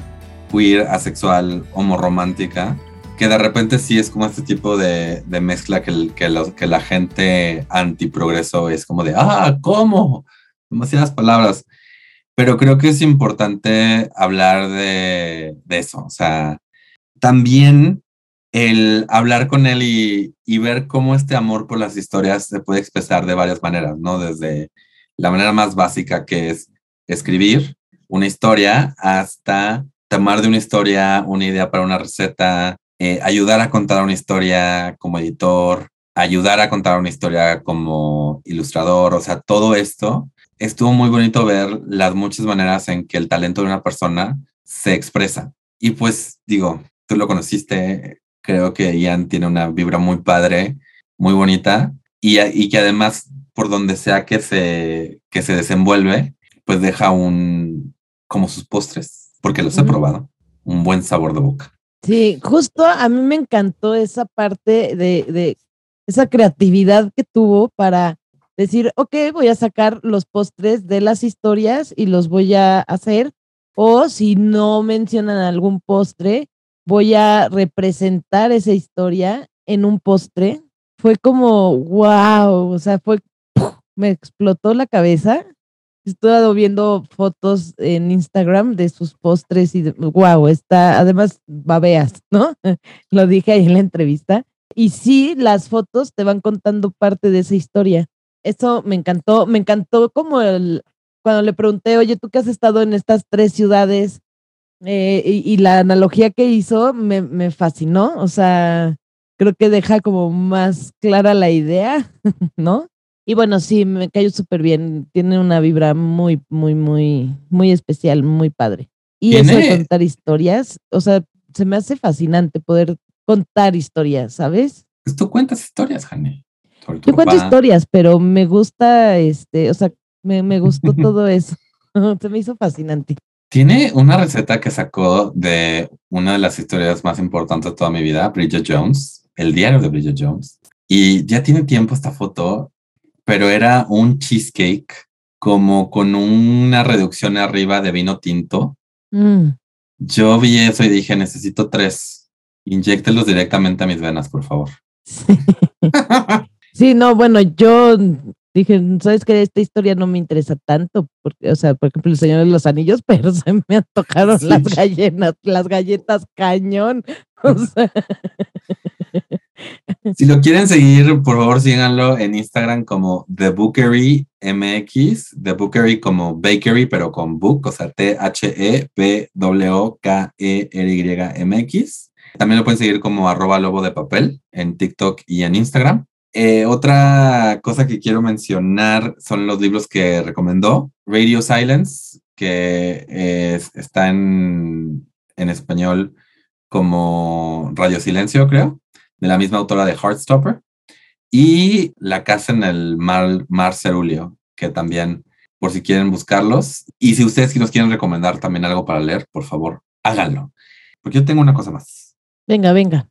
queer, asexual, homoromántica, que de repente sí es como este tipo de, mezcla que, que, que la gente antiprogreso es como de, ah, ¿cómo? Demasiadas palabras. Pero creo que es importante hablar de, de eso. O sea, también el hablar con él y, ver cómo este amor por las historias se puede expresar de varias maneras, ¿no? Desde la manera más básica que es escribir una historia hasta tomar de una historia una idea para una receta, eh, ayudar a contar una historia como editor, ayudar a contar una historia como ilustrador, o sea, todo esto estuvo muy bonito ver las muchas maneras en que el talento de una persona se expresa. Y pues digo, tú lo conociste, Creo que Ian tiene una vibra muy padre, muy bonita y, y que además por donde sea que se, que se desenvuelve, pues deja un, como sus postres, porque los he probado, un buen sabor de boca. Sí, justo a mí me encantó esa parte de, de esa creatividad que tuvo para decir, ok, voy a sacar los postres de las historias y los voy a hacer. O si no mencionan algún postre, voy a representar esa historia en un postre. Fue como, wow, o sea, fue, me explotó la cabeza. Estuve viendo fotos en Instagram de sus postres y, wow, está, además, babeas, ¿no? Lo dije ahí en la entrevista. Y sí, las fotos te van contando parte de esa historia. Eso me encantó, me encantó como cuando le pregunté, oye, tú que has estado en estas tres ciudades, eh, y, la analogía que hizo me, me, fascinó, o sea, creo que deja como más clara la idea, ¿no? Y bueno, sí, me cayó súper bien, tiene una vibra muy, muy, muy, muy especial, muy padre. Y eso de contar historias, o sea, se me hace fascinante poder contar historias, ¿sabes? Pues tú cuentas historias, Jane. Yo cuento historias, pero me gusta, este, o sea, me, me gustó todo eso. se me hizo fascinante. Tiene una receta que sacó de una de las historias más importantes de toda mi vida, Bridget Jones, el diario de Bridget Jones. Y ya tiene tiempo esta foto, pero era un cheesecake como con una reducción arriba de vino tinto. Mm. Yo vi eso y dije, necesito tres. Inyéctelos directamente a mis venas, por favor. sí, no, bueno, yo dije, ¿sabes qué? Esta historia no me interesa tanto, porque, o sea, por ejemplo, el Señor de los Anillos, pero se me antojaron las galletas, las galletas cañón. Si lo quieren seguir, por favor síganlo en Instagram como The Bookery MX, The Bookery como Bakery, pero con book, o sea, T-H-E-B-W-K-E-R-Y-M-X. También lo pueden seguir como arroba lobo de papel en TikTok y en Instagram. Eh, otra cosa que quiero mencionar son los libros que recomendó. Radio Silence, que está en, español como Radio Silencio, creo, de la misma autora de Heartstopper. Y La Casa en el Mar, Mar Cerulio, que también, por si quieren buscarlos. Y si ustedes nos quieren recomendar también algo para leer, por favor, háganlo. Porque yo tengo una cosa más. Venga, venga.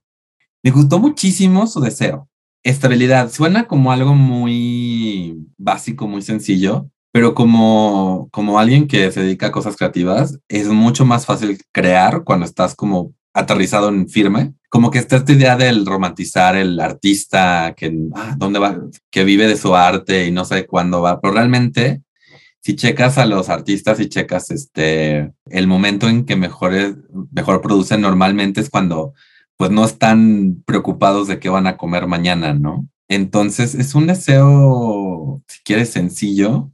Me gustó muchísimo su deseo. Estabilidad. Suena como algo muy básico, muy sencillo, pero como, como alguien que se dedica a cosas creativas, es mucho más fácil crear cuando estás como aterrizado en firme. Como que está esta idea del romantizar el artista que, ah, ¿dónde va? que vive de su arte y no sé cuándo va, pero realmente si checas a los artistas y checas este, el momento en que mejor, mejor producen normalmente es cuando pues no están preocupados de qué van a comer mañana, ¿no? Entonces es un deseo, si quieres, sencillo,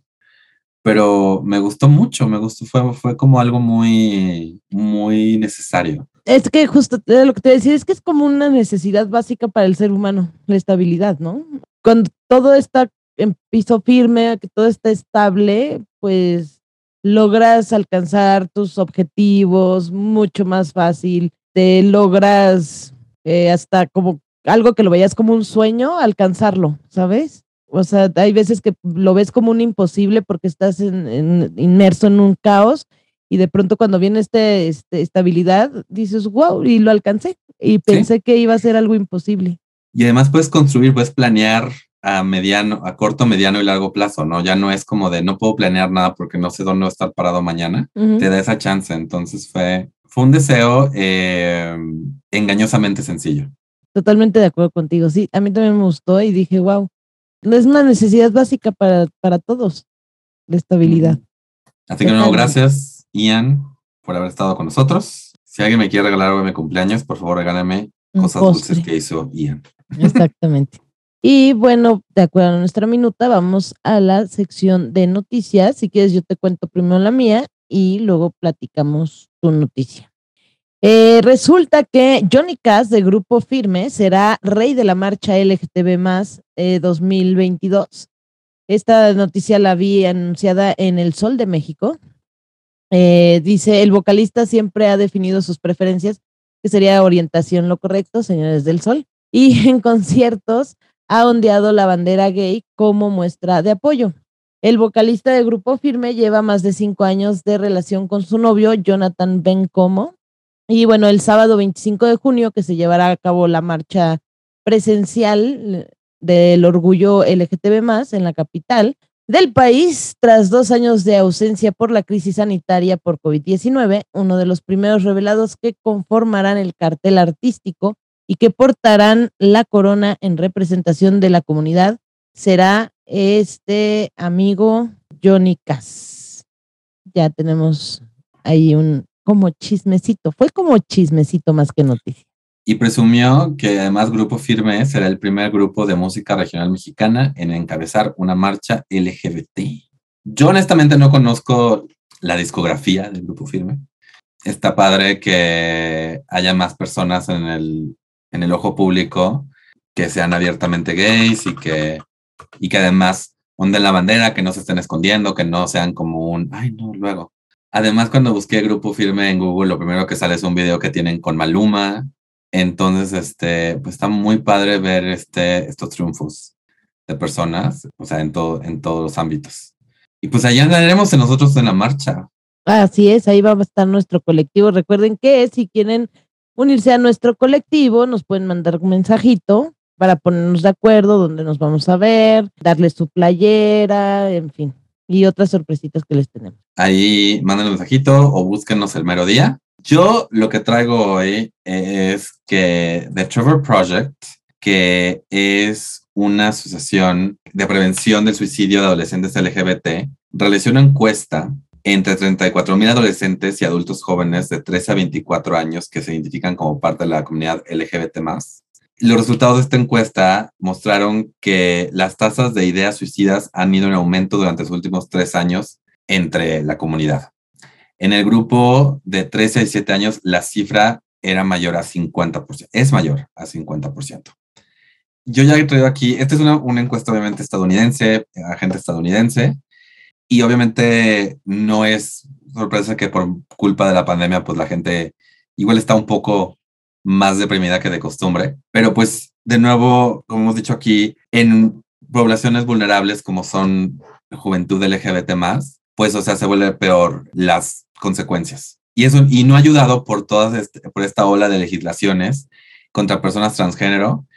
pero me gustó mucho, me gustó, fue, fue como algo muy, muy necesario. Es que justo lo que te decía es que es como una necesidad básica para el ser humano, la estabilidad, ¿no? Cuando todo está en piso firme, que todo está estable, pues logras alcanzar tus objetivos mucho más fácil, te logras eh, hasta como algo que lo veías como un sueño, alcanzarlo, ¿sabes? O sea, hay veces que lo ves como un imposible porque estás inmerso en un caos y de pronto cuando viene este, este, estabilidad, dices, wow, y lo alcancé. Y pensé que iba a ser algo imposible. Y además puedes construir, puedes planear a mediano, a corto, mediano y largo plazo, ¿no? Ya no es como de no puedo planear nada porque no sé dónde voy a estar parado mañana. Te da esa chance. Entonces fue, fue un deseo eh, engañosamente sencillo. Totalmente de acuerdo contigo. Sí, a mí también me gustó y dije, wow, es una necesidad básica para, para todos, la estabilidad. Así que, no, gracias Ian, por haber estado con nosotros. Si alguien me quiere regalar algo de mi cumpleaños, por favor, regálame cosas dulces que hizo Ian. Exactamente. Y bueno, de acuerdo a nuestra minuta, vamos a la sección de noticias. Si quieres, yo te cuento primero la mía y luego platicamos tu noticia. Eh, resulta que Johnny Cass de Grupo Firme será rey de la marcha LGTB más 2022. Eh, Esta noticia la vi anunciada en El Sol de México eh, dice, el vocalista siempre ha definido sus preferencias, que sería orientación lo correcto, señores del sol, y en conciertos ha ondeado la bandera gay como muestra de apoyo. El vocalista de Grupo Firme lleva más de cinco años de relación con su novio, Jonathan Bencomo. Y bueno, el sábado 25 de junio, que se llevará a cabo la marcha presencial del orgullo LGTB en la capital, del país tras dos años de ausencia por la crisis sanitaria por COVID-19, uno de los primeros revelados que conformarán el cartel artístico y que portarán la corona en representación de la comunidad será este amigo Johnny Cass. Ya tenemos ahí un como chismecito, fue como chismecito más que noticia y presumió que además Grupo Firme será el primer grupo de música regional mexicana en encabezar una marcha LGBT. Yo honestamente no conozco la discografía del Grupo Firme. Está padre que haya más personas en el, en el ojo público que sean abiertamente gays y que, y que además onden la bandera, que no se estén escondiendo, que no sean como un, ay no, luego. Además, cuando busqué Grupo Firme en Google, lo primero que sale es un video que tienen con Maluma, entonces, este, pues está muy padre ver este, estos triunfos de personas, o sea, en, todo, en todos los ámbitos. Y pues allá andaremos nosotros en la marcha. Así es, ahí va a estar nuestro colectivo. Recuerden que si quieren unirse a nuestro colectivo, nos pueden mandar un mensajito para ponernos de acuerdo dónde nos vamos a ver, darles su playera, en fin, y otras sorpresitas que les tenemos. Ahí manden un mensajito o búsquenos el mero día yo lo que traigo hoy es que The Trevor Project, que es una asociación de prevención del suicidio de adolescentes LGBT, realizó una encuesta entre 34 mil adolescentes y adultos jóvenes de 13 a 24 años que se identifican como parte de la comunidad LGBT. Los resultados de esta encuesta mostraron que las tasas de ideas suicidas han ido en aumento durante los últimos tres años entre la comunidad. En el grupo de 13 a 17 años, la cifra era mayor a 50%, es mayor a 50%. Yo ya he traído aquí, esta es una, una encuesta obviamente estadounidense, agente estadounidense, y obviamente no es sorpresa que por culpa de la pandemia, pues la gente igual está un poco más deprimida que de costumbre, pero pues de nuevo, como hemos dicho aquí, en poblaciones vulnerables como son juventud LGBT pues o sea, se vuelve peor las consecuencias. Y eso y no ha ayudado por todas este, por esta ola de legislaciones contra personas transgénero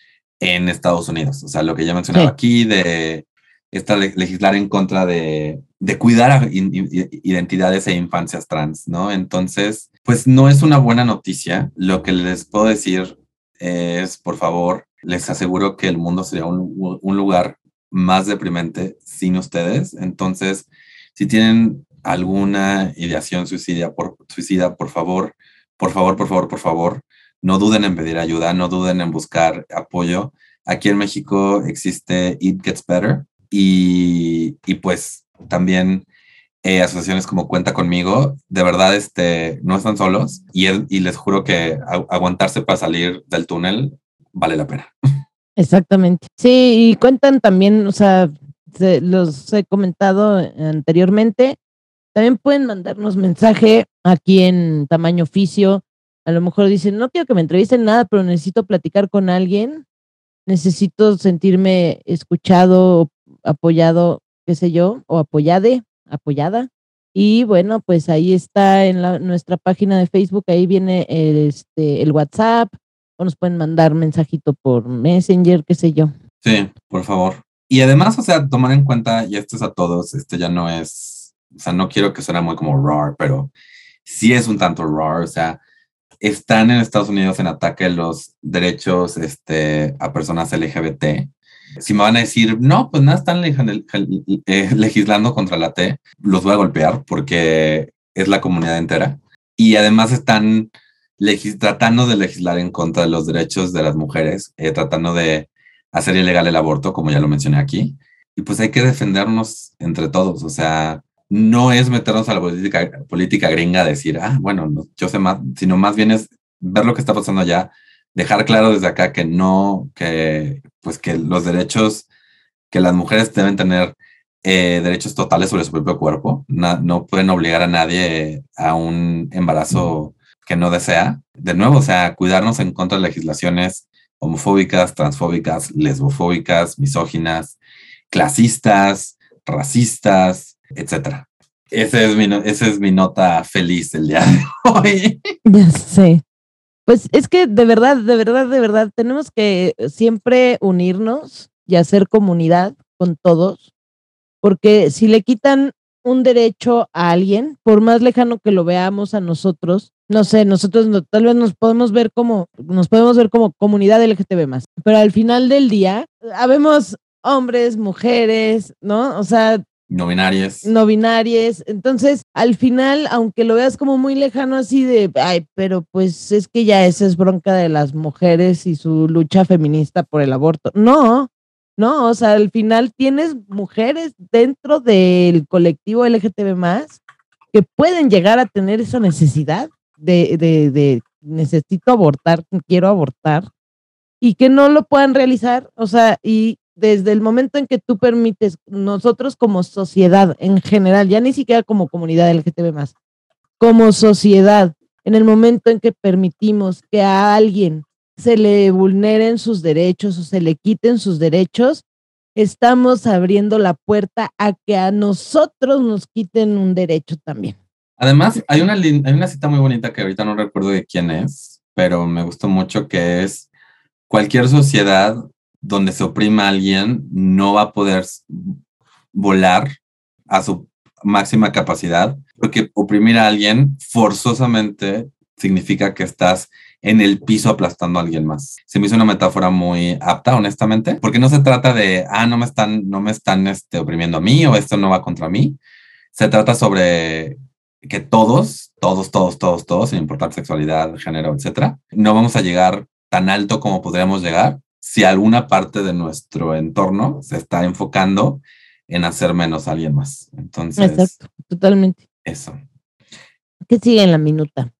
en Estados Unidos. O sea, lo que ya mencionaba aquí de esta legislar en contra de, de cuidar a identidades e infancias trans, ¿no? Entonces, pues no es una buena noticia. Lo que les puedo decir es, por favor, les aseguro que el mundo sería un, un lugar más deprimente sin ustedes. Entonces, si tienen alguna ideación suicida, por, suicida, por favor, por favor, por favor, por favor, no duden en pedir ayuda, no duden en buscar apoyo. Aquí en México existe It Gets Better y, y pues también eh, asociaciones como Cuenta conmigo, de verdad este, no están solos y, y les juro que aguantarse para salir del túnel vale la pena. Exactamente. Sí, y cuentan también, o sea, los he comentado anteriormente, también pueden mandarnos mensaje aquí en tamaño oficio. A lo mejor dicen, no quiero que me entrevisten nada, pero necesito platicar con alguien. Necesito sentirme escuchado, apoyado, qué sé yo, o apoyade, apoyada. Y bueno, pues ahí está en la, nuestra página de Facebook, ahí viene este, el WhatsApp, o nos pueden mandar mensajito por Messenger, qué sé yo. Sí, por favor. Y además, o sea, tomar en cuenta, y esto es a todos, este ya no es, o sea, no quiero que suene muy como raw, pero sí es un tanto raw, o sea, están en Estados Unidos en ataque los derechos este, a personas LGBT. Si me van a decir, no, pues nada, están eh, legislando contra la T, los voy a golpear porque es la comunidad entera. Y además están tratando de legislar en contra de los derechos de las mujeres, eh, tratando de hacer ilegal el aborto, como ya lo mencioné aquí. Y pues hay que defendernos entre todos, o sea, no es meternos a la política, política gringa, decir, ah, bueno, yo sé más, sino más bien es ver lo que está pasando allá, dejar claro desde acá que no, que pues que los derechos, que las mujeres deben tener eh, derechos totales sobre su propio cuerpo, no pueden obligar a nadie a un embarazo que no desea. De nuevo, o sea, cuidarnos en contra de legislaciones homofóbicas, transfóbicas, lesbofóbicas, misóginas, clasistas, racistas, etc. Ese es mi, esa es mi nota feliz el día de hoy. Ya sé. Pues es que de verdad, de verdad, de verdad, tenemos que siempre unirnos y hacer comunidad con todos, porque si le quitan un derecho a alguien, por más lejano que lo veamos a nosotros, no sé, nosotros tal vez nos podemos ver como, nos podemos ver como comunidad LGTB más, pero al final del día, habemos hombres, mujeres, ¿no? O sea, no binarias. No binarias. Entonces, al final, aunque lo veas como muy lejano así de, ay, pero pues es que ya esa es bronca de las mujeres y su lucha feminista por el aborto. No, no, o sea, al final tienes mujeres dentro del colectivo LGTB más que pueden llegar a tener esa necesidad de, de, de necesito abortar, quiero abortar, y que no lo puedan realizar, o sea, y desde el momento en que tú permites, nosotros como sociedad en general, ya ni siquiera como comunidad LGTB más, como sociedad, en el momento en que permitimos que a alguien se le vulneren sus derechos o se le quiten sus derechos, estamos abriendo la puerta a que a nosotros nos quiten un derecho también. Además, hay una, hay una cita muy bonita que ahorita no recuerdo de quién es, pero me gustó mucho que es cualquier sociedad donde se oprima a alguien no va a poder volar a su máxima capacidad, porque oprimir a alguien forzosamente significa que estás en el piso aplastando a alguien más. Se me hizo una metáfora muy apta, honestamente, porque no se trata de, ah, no me están, no me están este, oprimiendo a mí o esto no va contra mí. Se trata sobre que todos, todos, todos, todos, todos, sin importar sexualidad, género, etcétera, no vamos a llegar tan alto como podríamos llegar si alguna parte de nuestro entorno se está enfocando en hacer menos a alguien más. Entonces, Exacto, totalmente. Eso. ¿Qué sigue en la minuta?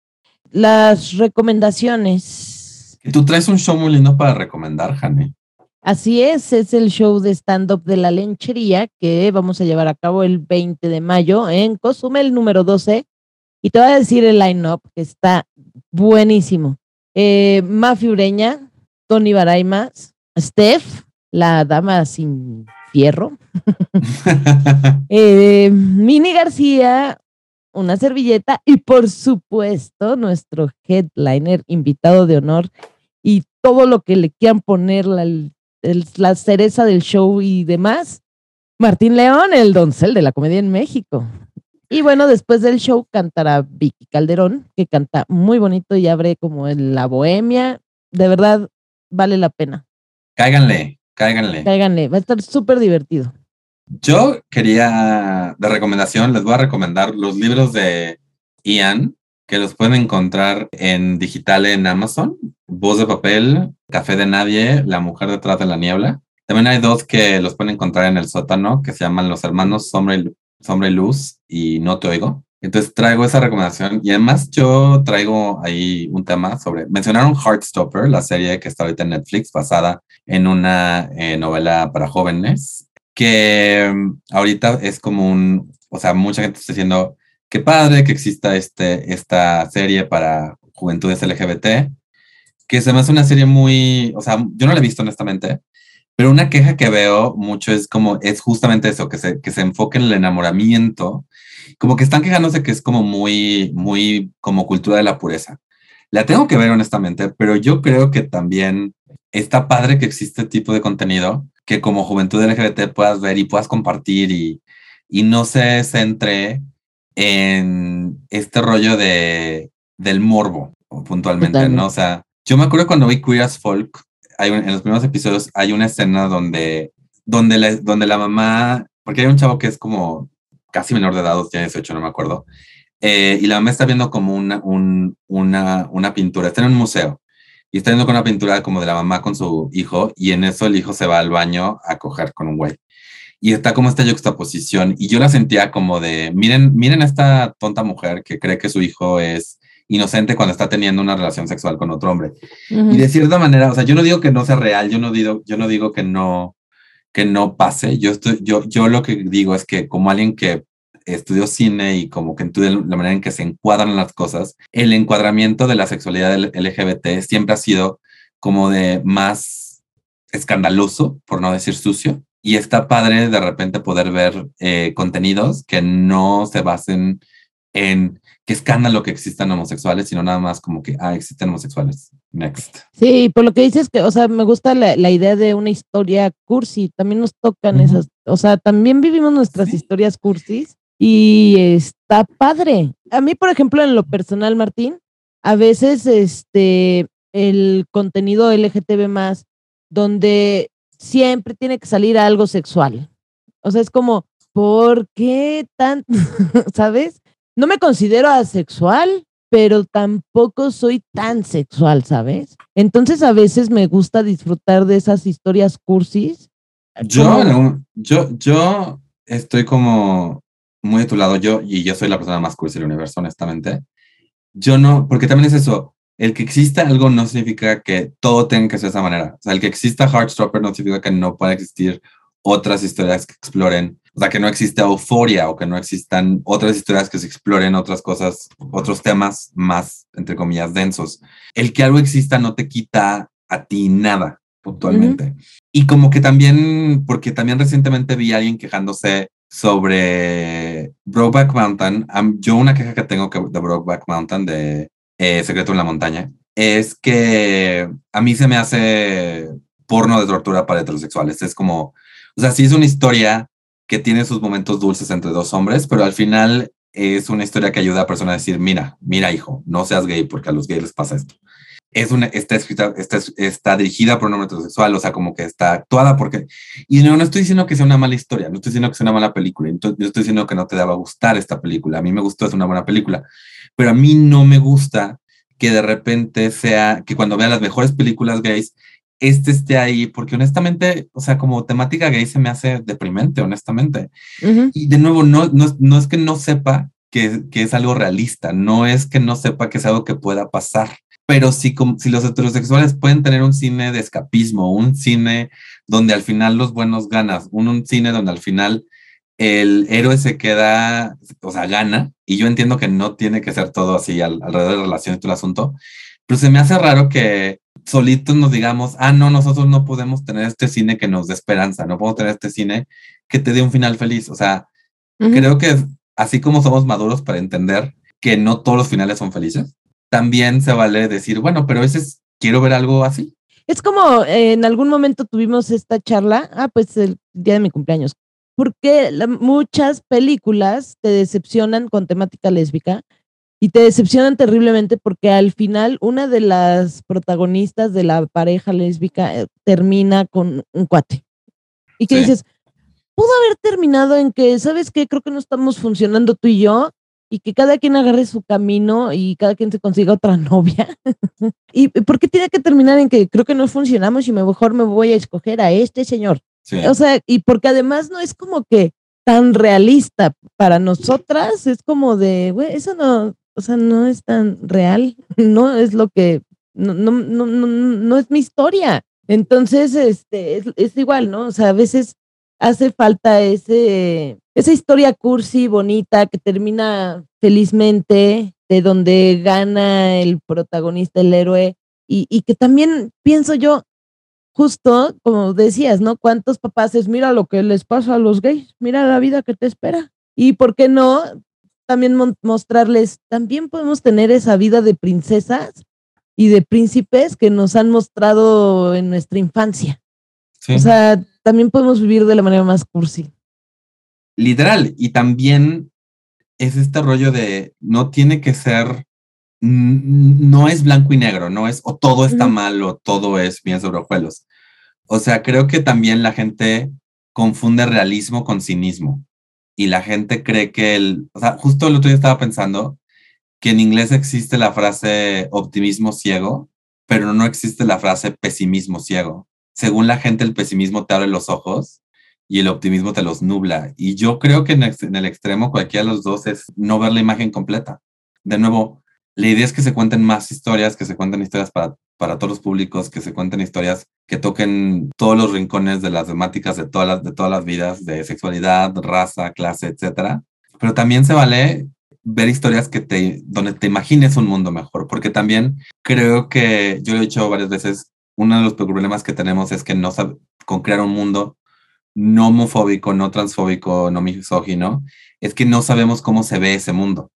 Las recomendaciones. Tú traes un show muy lindo para recomendar, Jane. Así es, es el show de stand-up de la lenchería que vamos a llevar a cabo el 20 de mayo en Cozumel número 12. Y te voy a decir el line-up que está buenísimo. Eh, Mafi Ureña, Tony Baraimas, Steph, la dama sin fierro, eh, Mini García, una servilleta y por supuesto nuestro headliner invitado de honor y todo lo que le quieran poner la, la cereza del show y demás. Martín León, el doncel de la comedia en México. Y bueno, después del show cantará Vicky Calderón, que canta muy bonito y abre como en la bohemia de verdad vale la pena. Cáiganle, cáiganle. Cáiganle, va a estar súper divertido. Yo quería, de recomendación, les voy a recomendar los libros de Ian, que los pueden encontrar en digital en Amazon. Voz de papel, Café de Nadie, La Mujer detrás de la Niebla. También hay dos que los pueden encontrar en el sótano, que se llaman Los Hermanos Sombra y, Sombra y Luz y No Te Oigo. Entonces traigo esa recomendación y además yo traigo ahí un tema sobre, mencionaron Heartstopper, la serie que está ahorita en Netflix, basada en una eh, novela para jóvenes, que mm, ahorita es como un, o sea, mucha gente está diciendo, qué padre que exista este, esta serie para juventudes LGBT, que se me hace una serie muy, o sea, yo no la he visto honestamente, pero una queja que veo mucho es como, es justamente eso, que se, que se enfoque en el enamoramiento, como que están quejándose que es como muy, muy como cultura de la pureza. La tengo que ver honestamente, pero yo creo que también está padre que existe este tipo de contenido que como juventud LGBT puedas ver y puedas compartir y, y no se centre en este rollo de, del morbo puntualmente, ¿no? O sea, yo me acuerdo cuando vi Queer as Folk, hay en los primeros episodios hay una escena donde, donde, la, donde la mamá, porque hay un chavo que es como casi menor de edad, tiene 18, no me acuerdo, eh, y la mamá está viendo como una, un, una, una pintura, está en un museo, y está viendo con una pintura como de la mamá con su hijo, y en eso el hijo se va al baño a coger con un güey. Y está como esta juxtaposición, y yo la sentía como de, miren, miren a esta tonta mujer que cree que su hijo es inocente cuando está teniendo una relación sexual con otro hombre. Y de cierta manera, o sea, yo no digo que no sea real, yo no digo, yo no digo que no, que no pase. Yo, estoy, yo, yo lo que digo es que como alguien que estudió cine y como que estudia la manera en que se encuadran las cosas, el encuadramiento de la sexualidad LGBT siempre ha sido como de más escandaloso, por no decir sucio. Y está padre de repente poder ver eh, contenidos que no se basen en qué escándalo que existan homosexuales, sino nada más como que, ah, existen homosexuales. Next. Sí, por lo que dices que, o sea, me gusta la, idea de una historia cursi, también nos tocan esas, o sea, también vivimos nuestras historias cursis y está padre. A mí, por ejemplo, en lo personal, Martín, a veces este, el contenido LGTB más, donde siempre tiene que salir algo sexual. O sea, es como, ¿por qué tan, sabes? no me considero asexual, pero tampoco soy tan sexual, ¿sabes? Entonces a veces me gusta disfrutar de esas historias cursis. Yo, yo, yo estoy como muy de tu lado, yo, y yo soy la persona más cursi del universo, honestamente. Yo no, porque también es eso, el que exista algo no significa que todo tenga que ser de esa manera. O sea, el que exista Heartstopper no significa que no pueda existir otras historias que exploren o sea, que no exista euforia o que no existan otras historias que se exploren otras cosas, otros temas más, entre comillas, densos. El que algo exista no te quita a ti nada, puntualmente. Y como que también, porque también recientemente vi a alguien quejándose sobre Brokeback Mountain. yo una queja que tengo de Brokeback Mountain, de eh, Secreto en la Montaña, es que a mí se me hace porno de tortura para heterosexuales. Es como, o sea, si es una historia que tiene sus momentos dulces entre dos hombres, pero al final es una historia que ayuda a personas a decir, mira, mira hijo, no seas gay porque a los gays les pasa esto. Es una, está escrita, está, está dirigida por un hombre heterosexual, o sea, como que está actuada porque... Y no, no estoy diciendo que sea una mala historia, no estoy diciendo que sea una mala película, entonces, yo estoy diciendo que no te daba a gustar esta película. A mí me gustó, es una buena película, pero a mí no me gusta que de repente sea, que cuando vea las mejores películas gays, este esté ahí, porque honestamente, o sea, como temática gay se me hace deprimente, honestamente. Y de nuevo, no, no, no, es que no sepa que, que, es algo realista, no es que no sepa que es algo que pueda pasar, pero si, los heterosexuales pueden tener un cine de escapismo, un cine donde al final los buenos ganas, un, un cine donde al final el héroe se queda, o sea, gana, y yo entiendo que no tiene que ser todo así alrededor de relaciones y todo el asunto, pero se me hace raro que solitos nos digamos, ah, no, nosotros no podemos tener este cine que nos dé esperanza, no podemos tener este cine que te dé un final feliz. O sea, creo que así como somos maduros para entender que no todos los finales son felices, también se vale decir, bueno, pero ese es, quiero ver algo así. Es como eh, en algún momento tuvimos esta charla, ah, pues el día de mi cumpleaños, porque muchas películas te decepcionan con temática lésbica y te decepcionan terriblemente porque al final una de las protagonistas de la pareja lésbica eh, termina con un cuate. Y que dices, pudo haber terminado en que, ¿sabes qué? Creo que no estamos funcionando tú y yo y que cada quien agarre su camino y cada quien se consiga otra novia. ¿Y por qué tiene que terminar en que creo que no funcionamos y mejor me voy a escoger a este señor? O sea, y porque además no es como que tan realista para nosotras, es como de, güey, eso no, o sea, no es tan real, no es lo que, no, no, no, no, es mi historia. Entonces, este, es, igual, ¿no? O sea, a veces hace falta ese, esa historia cursi, bonita, que termina felizmente, de donde gana el protagonista, el héroe, y, y que también pienso yo, justo como decías, ¿no? ¿Cuántos papás es, mira lo que les pasa a los gays, mira la vida que te espera? Y por qué no también mostrarles, también podemos tener esa vida de princesas y de príncipes que nos han mostrado en nuestra infancia. O sea, también podemos vivir de la manera más cursi. Literal, y también es este rollo de no tiene que ser, no es blanco y negro, no es o todo está mal o todo es bien sobre hojuelos. O sea, creo que también la gente confunde realismo con cinismo y la gente cree que el, o sea, justo el otro día estaba pensando que en inglés existe la frase optimismo ciego, pero no existe la frase pesimismo ciego. Según la gente, el pesimismo te abre los ojos y el optimismo te los nubla. Y yo creo que en el extremo cualquiera de los dos es no ver la imagen completa. De nuevo, la idea es que se cuenten más historias, que se cuenten historias para, para todos los públicos, que se cuenten historias que toquen todos los rincones de las temáticas de todas las, de todas las vidas, de sexualidad, raza, clase, etcétera. Pero también se vale ver historias que te, donde te imagines un mundo mejor, porque también creo que, yo lo he dicho varias veces, uno de los problemas que tenemos es que no sabe, con crear un mundo no homofóbico, no transfóbico, no misógino, es que no sabemos cómo se ve ese mundo.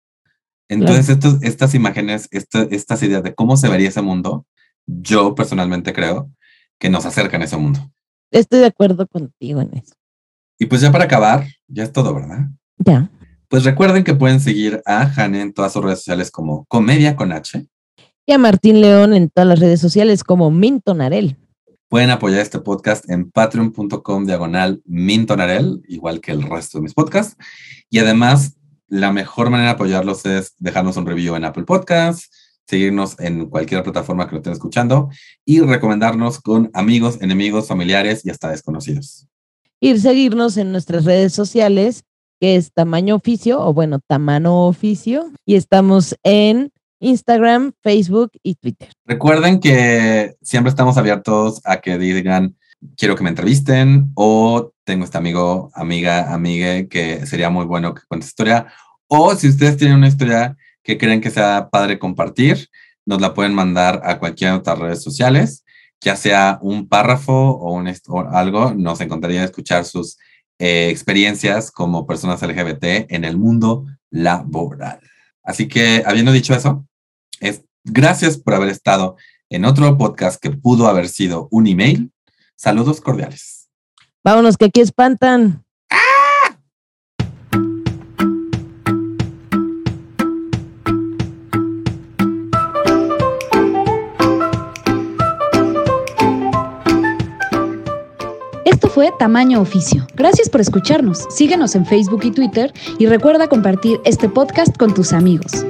Entonces, estos, estas imágenes, estas ideas de cómo se vería ese mundo, yo personalmente creo que nos acercan a ese mundo. Estoy de acuerdo contigo en eso. Y pues ya para acabar, ya es todo, ¿verdad? Ya. Pues recuerden que pueden seguir a Jane en todas sus redes sociales como Comedia con H. Y a Martín León en todas las redes sociales como Mintonarel. Pueden apoyar este podcast en patreon.com diagonal Mintonarel, igual que el resto de mis podcasts. Y además, la mejor manera de apoyarlos es dejarnos un review en Apple Podcasts, seguirnos en cualquier plataforma que lo estén escuchando y recomendarnos con amigos, enemigos, familiares y hasta desconocidos. Y seguirnos en nuestras redes sociales, que es Tamaño Oficio, o bueno, Tamano Oficio, y estamos en Instagram, Facebook y Twitter. Recuerden que siempre estamos abiertos a que digan, quiero que me entrevisten, o tengo este amigo, amiga, amigue, que sería muy bueno que cuente historia, o si ustedes tienen una historia que creen que sea padre compartir, nos la pueden mandar a cualquiera de otras redes sociales, ya sea un párrafo o, un, algo, nos encantaría escuchar sus eh, experiencias como personas LGBT en el mundo laboral. Así que, habiendo dicho eso, es, gracias por haber estado en otro podcast que pudo haber sido un email. Saludos cordiales. Vámonos, que aquí espantan. fue Tamaño Oficio. Gracias por escucharnos. Síguenos en Facebook y Twitter y recuerda compartir este podcast con tus amigos.